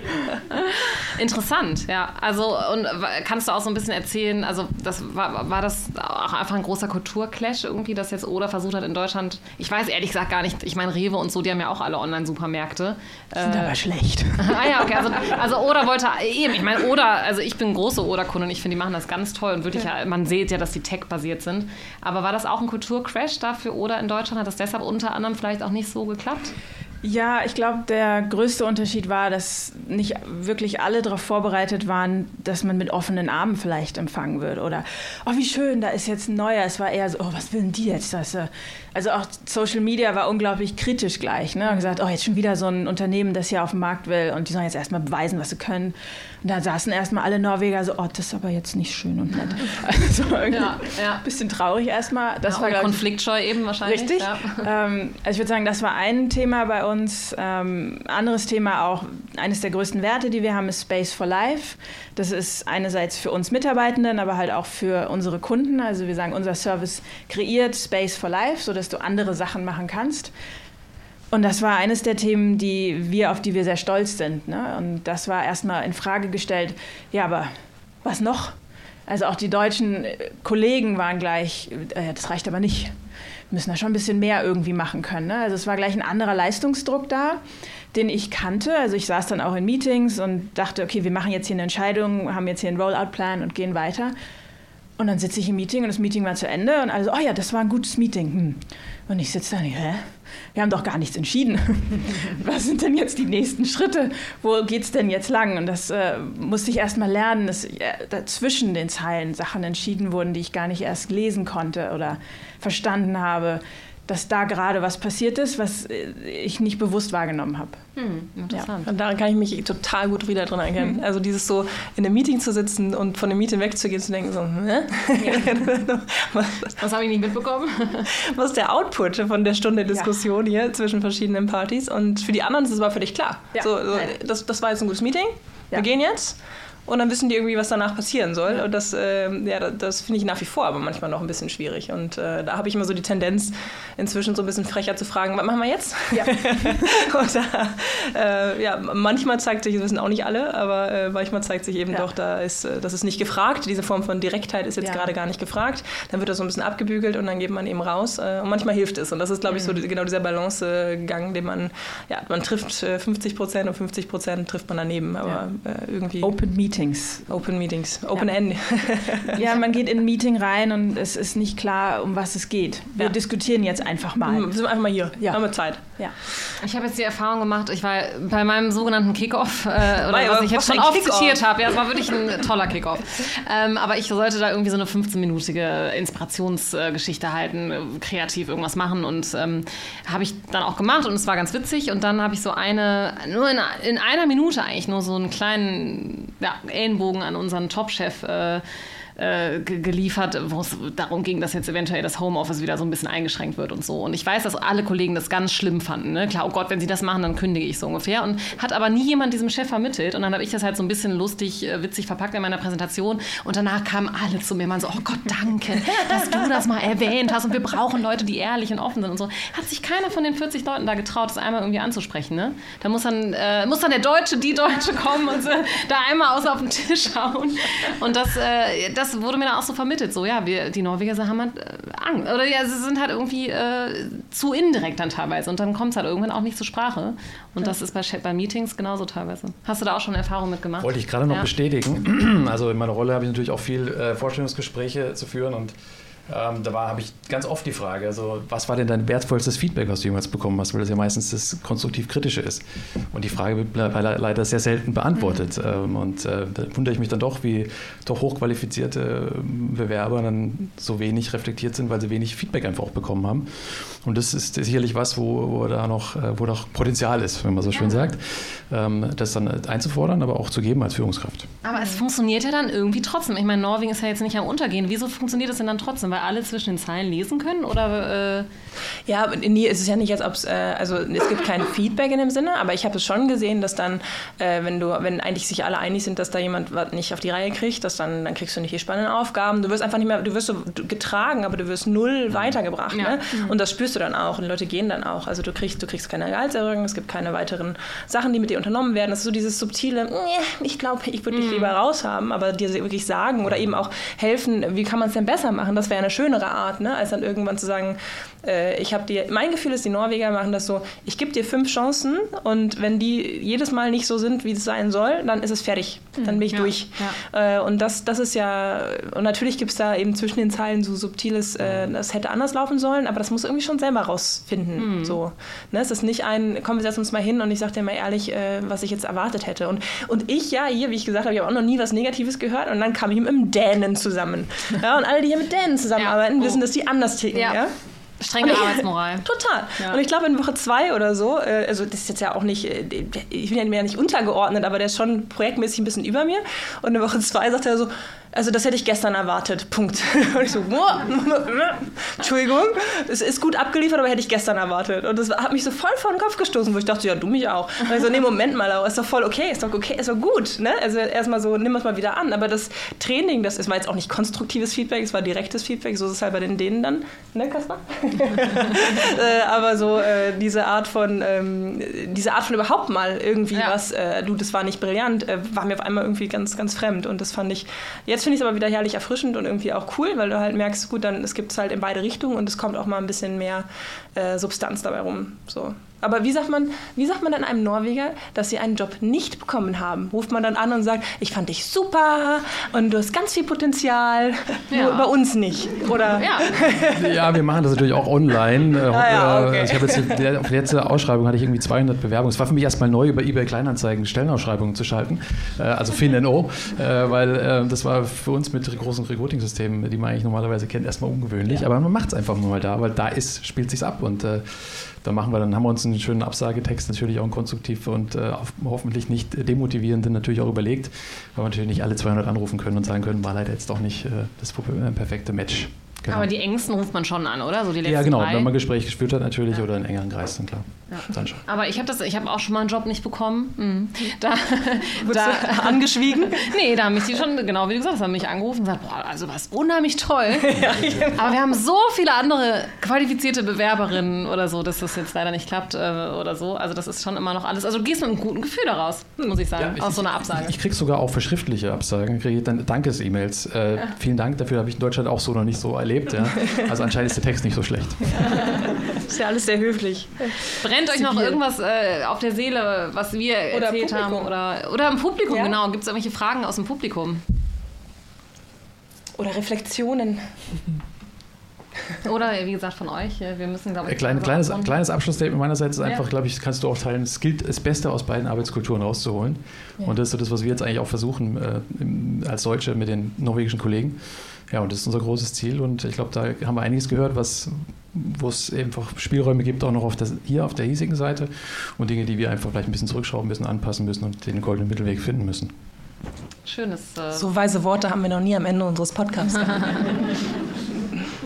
Interessant, ja. Also, und kannst du auch so ein bisschen erzählen, also das war, war das auch einfach ein großer Kulturclash irgendwie, dass jetzt Oda versucht hat in Deutschland, ich weiß ehrlich gesagt gar nicht, ich meine Rewe und so, die haben ja auch alle Online-Supermärkte. Sind äh, aber schlecht. ah ja, okay, also, also Oda wollte eben, ich meine Oda, also ich bin große Oda-Kunde und ich finde, die machen das ganz toll und wirklich, ja. man sieht ja, dass die tech-basiert sind. Aber war das auch ein Kulturcrash da für Oda in Deutschland? Hat das deshalb unter anderem vielleicht auch nicht so geklappt? Ja, ich glaube, der größte Unterschied war, dass nicht wirklich alle darauf vorbereitet waren, dass man mit offenen Armen vielleicht empfangen wird. Oder, oh, wie schön, da ist jetzt ein neuer. Es war eher so, oh, was will denn die jetzt? Das, äh, also auch Social Media war unglaublich kritisch gleich. Ne? Und gesagt, oh, jetzt schon wieder so ein Unternehmen, das hier auf den Markt will und die sollen jetzt erstmal beweisen, was sie können. Und da saßen erstmal alle Norweger so, oh, das ist aber jetzt nicht schön und nett. Also irgendwie ja, ja. ein bisschen traurig erstmal. Das ja, war konfliktscheu eben wahrscheinlich. Richtig. Ja. Ähm, also ich würde sagen, das war ein Thema bei uns. Ähm, anderes Thema auch, eines der größten Werte, die wir haben, ist Space for Life. Das ist einerseits für uns Mitarbeitenden, aber halt auch für unsere Kunden. Also wir sagen, unser Service kreiert Space for Life, sodass du andere Sachen machen kannst. Und das war eines der Themen, die wir, auf die wir sehr stolz sind. Ne? Und das war erstmal in Frage gestellt, ja, aber was noch? Also auch die deutschen Kollegen waren gleich, äh, das reicht aber nicht. Wir müssen da schon ein bisschen mehr irgendwie machen können. Ne? Also es war gleich ein anderer Leistungsdruck da, den ich kannte. Also ich saß dann auch in Meetings und dachte, okay, wir machen jetzt hier eine Entscheidung, haben jetzt hier einen Rollout-Plan und gehen weiter. Und dann sitze ich im Meeting und das Meeting war zu Ende und alle so, oh ja, das war ein gutes Meeting. Hm. Und ich sitze da und hä? Wir haben doch gar nichts entschieden. Was sind denn jetzt die nächsten Schritte? Wo geht es denn jetzt lang? Und das äh, musste ich erst mal lernen, dass äh, zwischen den Zeilen Sachen entschieden wurden, die ich gar nicht erst lesen konnte oder verstanden habe dass da gerade was passiert ist, was äh, ich nicht bewusst wahrgenommen habe. Hm, interessant. Ja. Und daran kann ich mich total gut wieder drin erkennen. Hm. Also dieses so in einem Meeting zu sitzen und von dem Meeting wegzugehen zu denken so, Hä? Ja. was, was habe ich nicht mitbekommen? was ist der Output von der Stunde Diskussion ja. hier zwischen verschiedenen Partys? Und für die anderen ist es aber völlig klar. So, so, das, das war jetzt ein gutes Meeting. Wir gehen jetzt und dann wissen die irgendwie, was danach passieren soll. Ja. Und das, äh, ja, das finde ich nach wie vor aber manchmal noch ein bisschen schwierig. Und äh, da habe ich immer so die Tendenz, inzwischen so ein bisschen frecher zu fragen, was machen wir jetzt? Ja. und äh, ja, manchmal zeigt sich, das wissen auch nicht alle, aber äh, manchmal zeigt sich eben ja. doch, da ist, äh, das ist nicht gefragt. Diese Form von Direktheit ist jetzt gerade gar nicht gefragt. Dann wird das so ein bisschen abgebügelt und dann geht man eben raus. Äh, und manchmal hilft es. Und das ist, glaube ich, so mhm. die, genau dieser Balancegang, den man, ja, man trifft 50 Prozent und 50 Prozent trifft man daneben. Aber irgendwie. Open Meeting. Meetings. Open Meetings, Open ja. End. ja, man geht in ein Meeting rein und es ist nicht klar, um was es geht. Wir ja. diskutieren jetzt einfach mal. Wir sind einfach mal hier. Ja. Haben wir Zeit. Ja. Ich habe jetzt die Erfahrung gemacht, ich war bei meinem sogenannten Kickoff, äh, oder was ich jetzt schon oft zitiert habe. Ja, es war wirklich ein toller Kickoff. Ähm, aber ich sollte da irgendwie so eine 15-minütige Inspirationsgeschichte halten, kreativ irgendwas machen und ähm, habe ich dann auch gemacht und es war ganz witzig. Und dann habe ich so eine, nur in, in einer Minute eigentlich nur so einen kleinen ja, Ellenbogen an unseren Top-Chef äh, äh, geliefert, wo es darum ging, dass jetzt eventuell das Homeoffice wieder so ein bisschen eingeschränkt wird und so. Und ich weiß, dass alle Kollegen das ganz schlimm fanden. Ne? Klar, oh Gott, wenn sie das machen, dann kündige ich so ungefähr. Und hat aber nie jemand diesem Chef vermittelt. Und dann habe ich das halt so ein bisschen lustig, äh, witzig verpackt in meiner Präsentation. Und danach kamen alle zu mir, man so, oh Gott, danke, dass du das mal erwähnt hast. Und wir brauchen Leute, die ehrlich und offen sind und so. Hat sich keiner von den 40 Leuten da getraut, das einmal irgendwie anzusprechen. Ne? Da muss dann, äh, muss dann der Deutsche, die Deutsche kommen und so, da einmal aus auf den Tisch hauen. Und das, äh, das das wurde mir dann auch so vermittelt, so ja, wir, die Norweger haben halt äh, Angst. Oder ja, sie sind halt irgendwie äh, zu indirekt dann teilweise. Und dann kommt es halt irgendwann auch nicht zur Sprache. Und ja. das ist bei, bei Meetings genauso teilweise. Hast du da auch schon Erfahrungen mitgemacht? Wollte ich gerade noch ja. bestätigen. Also in meiner Rolle habe ich natürlich auch viel äh, Vorstellungsgespräche zu führen und ähm, da habe ich ganz oft die Frage, also was war denn dein wertvollstes Feedback, was du jemals bekommen hast, weil das ja meistens das konstruktiv-kritische ist. Und die Frage wird leider sehr selten beantwortet. Mhm. Ähm, und äh, da wundere ich mich dann doch, wie doch hochqualifizierte ähm, Bewerber dann so wenig reflektiert sind, weil sie wenig Feedback einfach auch bekommen haben. Und das ist sicherlich was, wo, wo da noch, äh, wo noch Potenzial ist, wenn man so schön sagt, ähm, das dann einzufordern, aber auch zu geben als Führungskraft. Aber es funktioniert ja dann irgendwie trotzdem. Ich meine, Norwegen ist ja jetzt nicht am Untergehen. Wieso funktioniert es denn dann trotzdem? Weil alle zwischen den Zeilen lesen können? Oder, äh ja, nee, es ist ja nicht, als ob es, äh, also es gibt kein Feedback in dem Sinne, aber ich habe es schon gesehen, dass dann, äh, wenn du, wenn eigentlich sich alle einig sind, dass da jemand was nicht auf die Reihe kriegt, dass dann, dann kriegst du nicht die spannenden Aufgaben. Du wirst einfach nicht mehr, du wirst so getragen, aber du wirst null weitergebracht. Ja. Ne? Und das spürst du dann auch und Leute gehen dann auch. Also du kriegst, du kriegst keine Gehaltserhöhung, es gibt keine weiteren Sachen, die mit dir unternommen werden. Das ist so dieses subtile, ich glaube, ich würde dich mhm. lieber raushaben, aber dir wirklich sagen oder eben auch helfen, wie kann man es denn besser machen? Das wäre eine schönere Art, ne? als dann irgendwann zu sagen, äh, ich habe dir, mein Gefühl ist, die Norweger machen das so, ich gebe dir fünf Chancen und wenn die jedes Mal nicht so sind, wie es sein soll, dann ist es fertig. Dann bin ich ja, durch. Ja. Äh, und das, das ist ja, und natürlich gibt es da eben zwischen den Zeilen so subtiles, äh, das hätte anders laufen sollen, aber das muss irgendwie schon selber rausfinden. Mhm. So. Ne? Es ist nicht ein, komm, wir setzen uns mal hin und ich sage dir mal ehrlich, was ich jetzt erwartet hätte. Und, und ich, ja, hier, wie ich gesagt habe, ich habe auch noch nie was Negatives gehört und dann kam ich mit dem Dänen zusammen. Ja, und alle, die hier mit Dänen zusammenarbeiten, ja. oh. wissen, dass die anders ticken. Ja. Strenge ich, Arbeitsmoral. Total. Ja. Und ich glaube, in Woche zwei oder so, äh, also das ist jetzt ja auch nicht, äh, ich bin ja mir nicht untergeordnet, aber der ist schon projektmäßig ein bisschen über mir. Und in Woche zwei sagt er so, also das hätte ich gestern erwartet. Punkt. Und ich so, Entschuldigung, es ist gut abgeliefert, aber hätte ich gestern erwartet. Und das hat mich so voll vor den Kopf gestoßen, wo ich dachte, ja, du mich auch. Und ich so, nee, Moment mal, aber ist doch voll okay, ist doch okay, ist doch gut. Ne? Also erstmal so, nimm es mal wieder an. Aber das Training, das ist, war jetzt auch nicht konstruktives Feedback, es war direktes Feedback, so ist es halt bei den Dänen dann, ne, Kaspar? äh, aber so äh, diese Art von, ähm, diese Art von überhaupt mal irgendwie ja. was, äh, du, das war nicht brillant, äh, war mir auf einmal irgendwie ganz, ganz fremd. Und das fand ich jetzt finde ich es aber wieder herrlich erfrischend und irgendwie auch cool, weil du halt merkst, gut, dann es gibt es halt in beide Richtungen und es kommt auch mal ein bisschen mehr äh, Substanz dabei rum. So. Aber wie sagt man, wie sagt man dann einem Norweger, dass sie einen Job nicht bekommen haben? Ruft man dann an und sagt, ich fand dich super und du hast ganz viel Potenzial, ja. nur bei uns nicht, oder? Ja. ja, wir machen das natürlich auch online. Äh, ah, ja, äh, okay. also ich habe jetzt die, auf die letzte Ausschreibung hatte ich irgendwie 200 Bewerbungen. Es war für mich erstmal neu, über eBay Kleinanzeigen Stellenausschreibungen zu schalten, äh, also FinNO, weil das war für uns mit großen Recruiting-Systemen, die man eigentlich normalerweise kennt, erstmal ungewöhnlich. Aber man macht es einfach nur mal da, weil da ist, spielt sich's ab und da machen wir, dann haben wir uns einen schönen Absagetext, natürlich auch konstruktiv und äh, hoffentlich nicht demotivierenden natürlich auch überlegt, weil wir natürlich nicht alle 200 anrufen können und sagen können, war leider jetzt doch nicht äh, das perfekte Match. Genau. Aber die engsten ruft man schon an, oder? So die letzten ja, genau. Drei. Wenn man Gespräch geführt hat natürlich ja. oder in engeren Kreis, dann klar. Ja. Dann schon. Aber ich habe hab auch schon mal einen Job nicht bekommen. Mhm. Da, da angeschwiegen? nee, da haben mich die schon, genau wie du gesagt hast, haben mich angerufen und gesagt, boah, also was unheimlich toll. ja, genau. Aber wir haben so viele andere qualifizierte Bewerberinnen oder so, dass das jetzt leider nicht klappt äh, oder so. Also das ist schon immer noch alles. Also du gehst mit einem guten Gefühl daraus, muss ich sagen, ja, ich, aus so einer Absage. Ich, ich krieg sogar auch für schriftliche Absagen, kriege ich dann Dankes-E-Mails. Äh, vielen Dank, dafür habe ich in Deutschland auch so noch nicht so erlebt. Ja. Also anscheinend ist der Text nicht so schlecht. ist ja alles sehr höflich. Brennt euch noch irgendwas äh, auf der Seele, was wir oder erzählt Publikum. haben? Oder, oder im Publikum, ja? genau. Gibt es irgendwelche Fragen aus dem Publikum? Oder Reflexionen. Oder wie gesagt von euch, wir müssen, glaube ich. Kleine, kleines, kleines Abschlussstatement meinerseits ist einfach, ja. glaube ich, kannst du auch teilen, es gilt, das Beste aus beiden Arbeitskulturen rauszuholen. Ja. Und das ist so das, was wir jetzt eigentlich auch versuchen, äh, als Deutsche mit den norwegischen Kollegen. Ja, und das ist unser großes Ziel und ich glaube, da haben wir einiges gehört, was wo es einfach Spielräume gibt, auch noch auf der, hier auf der hiesigen Seite und Dinge, die wir einfach vielleicht ein bisschen zurückschrauben müssen, anpassen müssen und den goldenen Mittelweg finden müssen. Schönes. Äh so weise Worte haben wir noch nie am Ende unseres Podcasts.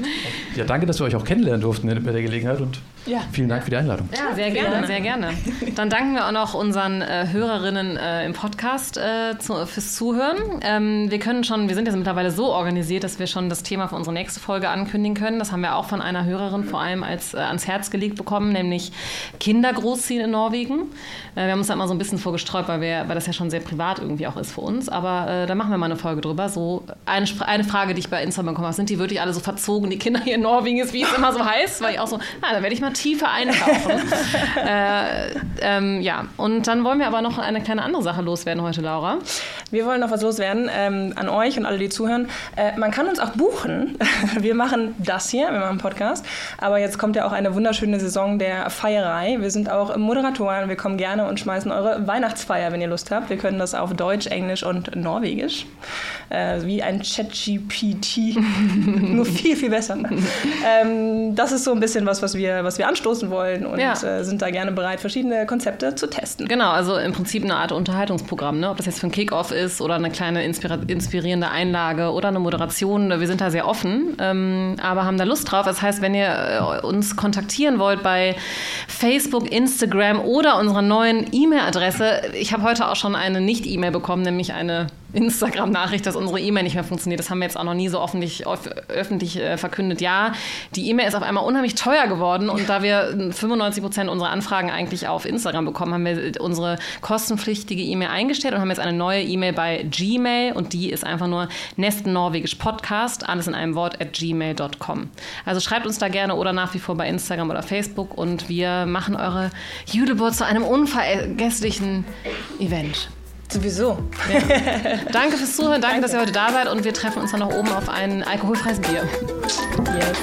Ja, danke, dass wir euch auch kennenlernen durften bei der Gelegenheit und ja. vielen Dank für die Einladung. Ja, sehr gerne, sehr gerne. Dann danken wir auch noch unseren äh, Hörerinnen äh, im Podcast äh, zu, fürs Zuhören. Ähm, wir können schon, wir sind jetzt mittlerweile so organisiert, dass wir schon das Thema für unsere nächste Folge ankündigen können. Das haben wir auch von einer Hörerin vor allem als äh, ans Herz gelegt bekommen, nämlich Kinder großziehen in Norwegen. Äh, wir haben uns da immer so ein bisschen vorgestreut, weil, wir, weil das ja schon sehr privat irgendwie auch ist für uns. Aber äh, da machen wir mal eine Folge drüber. So eine, eine Frage, die ich bei Instagram bekommen habe, sind die wirklich alle so verzogen, die Kinder hier in Norwegen ist, wie es immer so heißt? Weil ich auch so, na, da werde ich mal tiefer eintauchen. äh, ähm, ja, und dann wollen wir aber noch eine kleine andere Sache loswerden heute, Laura. Wir wollen noch was loswerden ähm, an euch und alle, die zuhören. Äh, man kann uns auch buchen. wir machen das hier, wir machen einen Podcast. Aber jetzt kommt ja auch eine wunderschöne Saison der Feierei. Wir sind auch Moderatoren. Wir kommen gerne und schmeißen eure Weihnachtsfeier, wenn ihr Lust habt. Wir können das auf Deutsch, Englisch und Norwegisch. Äh, wie ein ChatGPT. Nur viel, viel besser. ähm, das ist so ein bisschen was, was wir, was wir anstoßen wollen und ja. äh, sind da gerne bereit, verschiedene Konzepte zu testen. Genau, also im Prinzip eine Art Unterhaltungsprogramm, ne? ob das jetzt für ein Kickoff ist oder eine kleine inspirierende Einlage oder eine Moderation. Wir sind da sehr offen, ähm, aber haben da Lust drauf. Das heißt, wenn ihr äh, uns kontaktieren wollt bei Facebook, Instagram oder unserer neuen E-Mail-Adresse, ich habe heute auch schon eine Nicht-E-Mail bekommen, nämlich eine Instagram-Nachricht, dass unsere E-Mail nicht mehr funktioniert. Das haben wir jetzt auch noch nie so öffentlich, öffentlich äh, verkündet. Ja, die E-Mail ist auf einmal unheimlich teuer geworden und da wir 95 Prozent unserer Anfragen eigentlich auf Instagram bekommen, haben wir unsere kostenpflichtige E-Mail eingestellt und haben jetzt eine neue E-Mail bei Gmail und die ist einfach nur Nesten Norwegisch Podcast, alles in einem Wort at gmail.com. Also schreibt uns da gerne oder nach wie vor bei Instagram oder Facebook und wir machen eure Jüdeburt zu einem unvergesslichen Event. Sowieso. Ja. Danke fürs Zuhören, danke, danke, dass ihr heute da seid und wir treffen uns dann noch oben auf ein alkoholfreies Bier. Yes.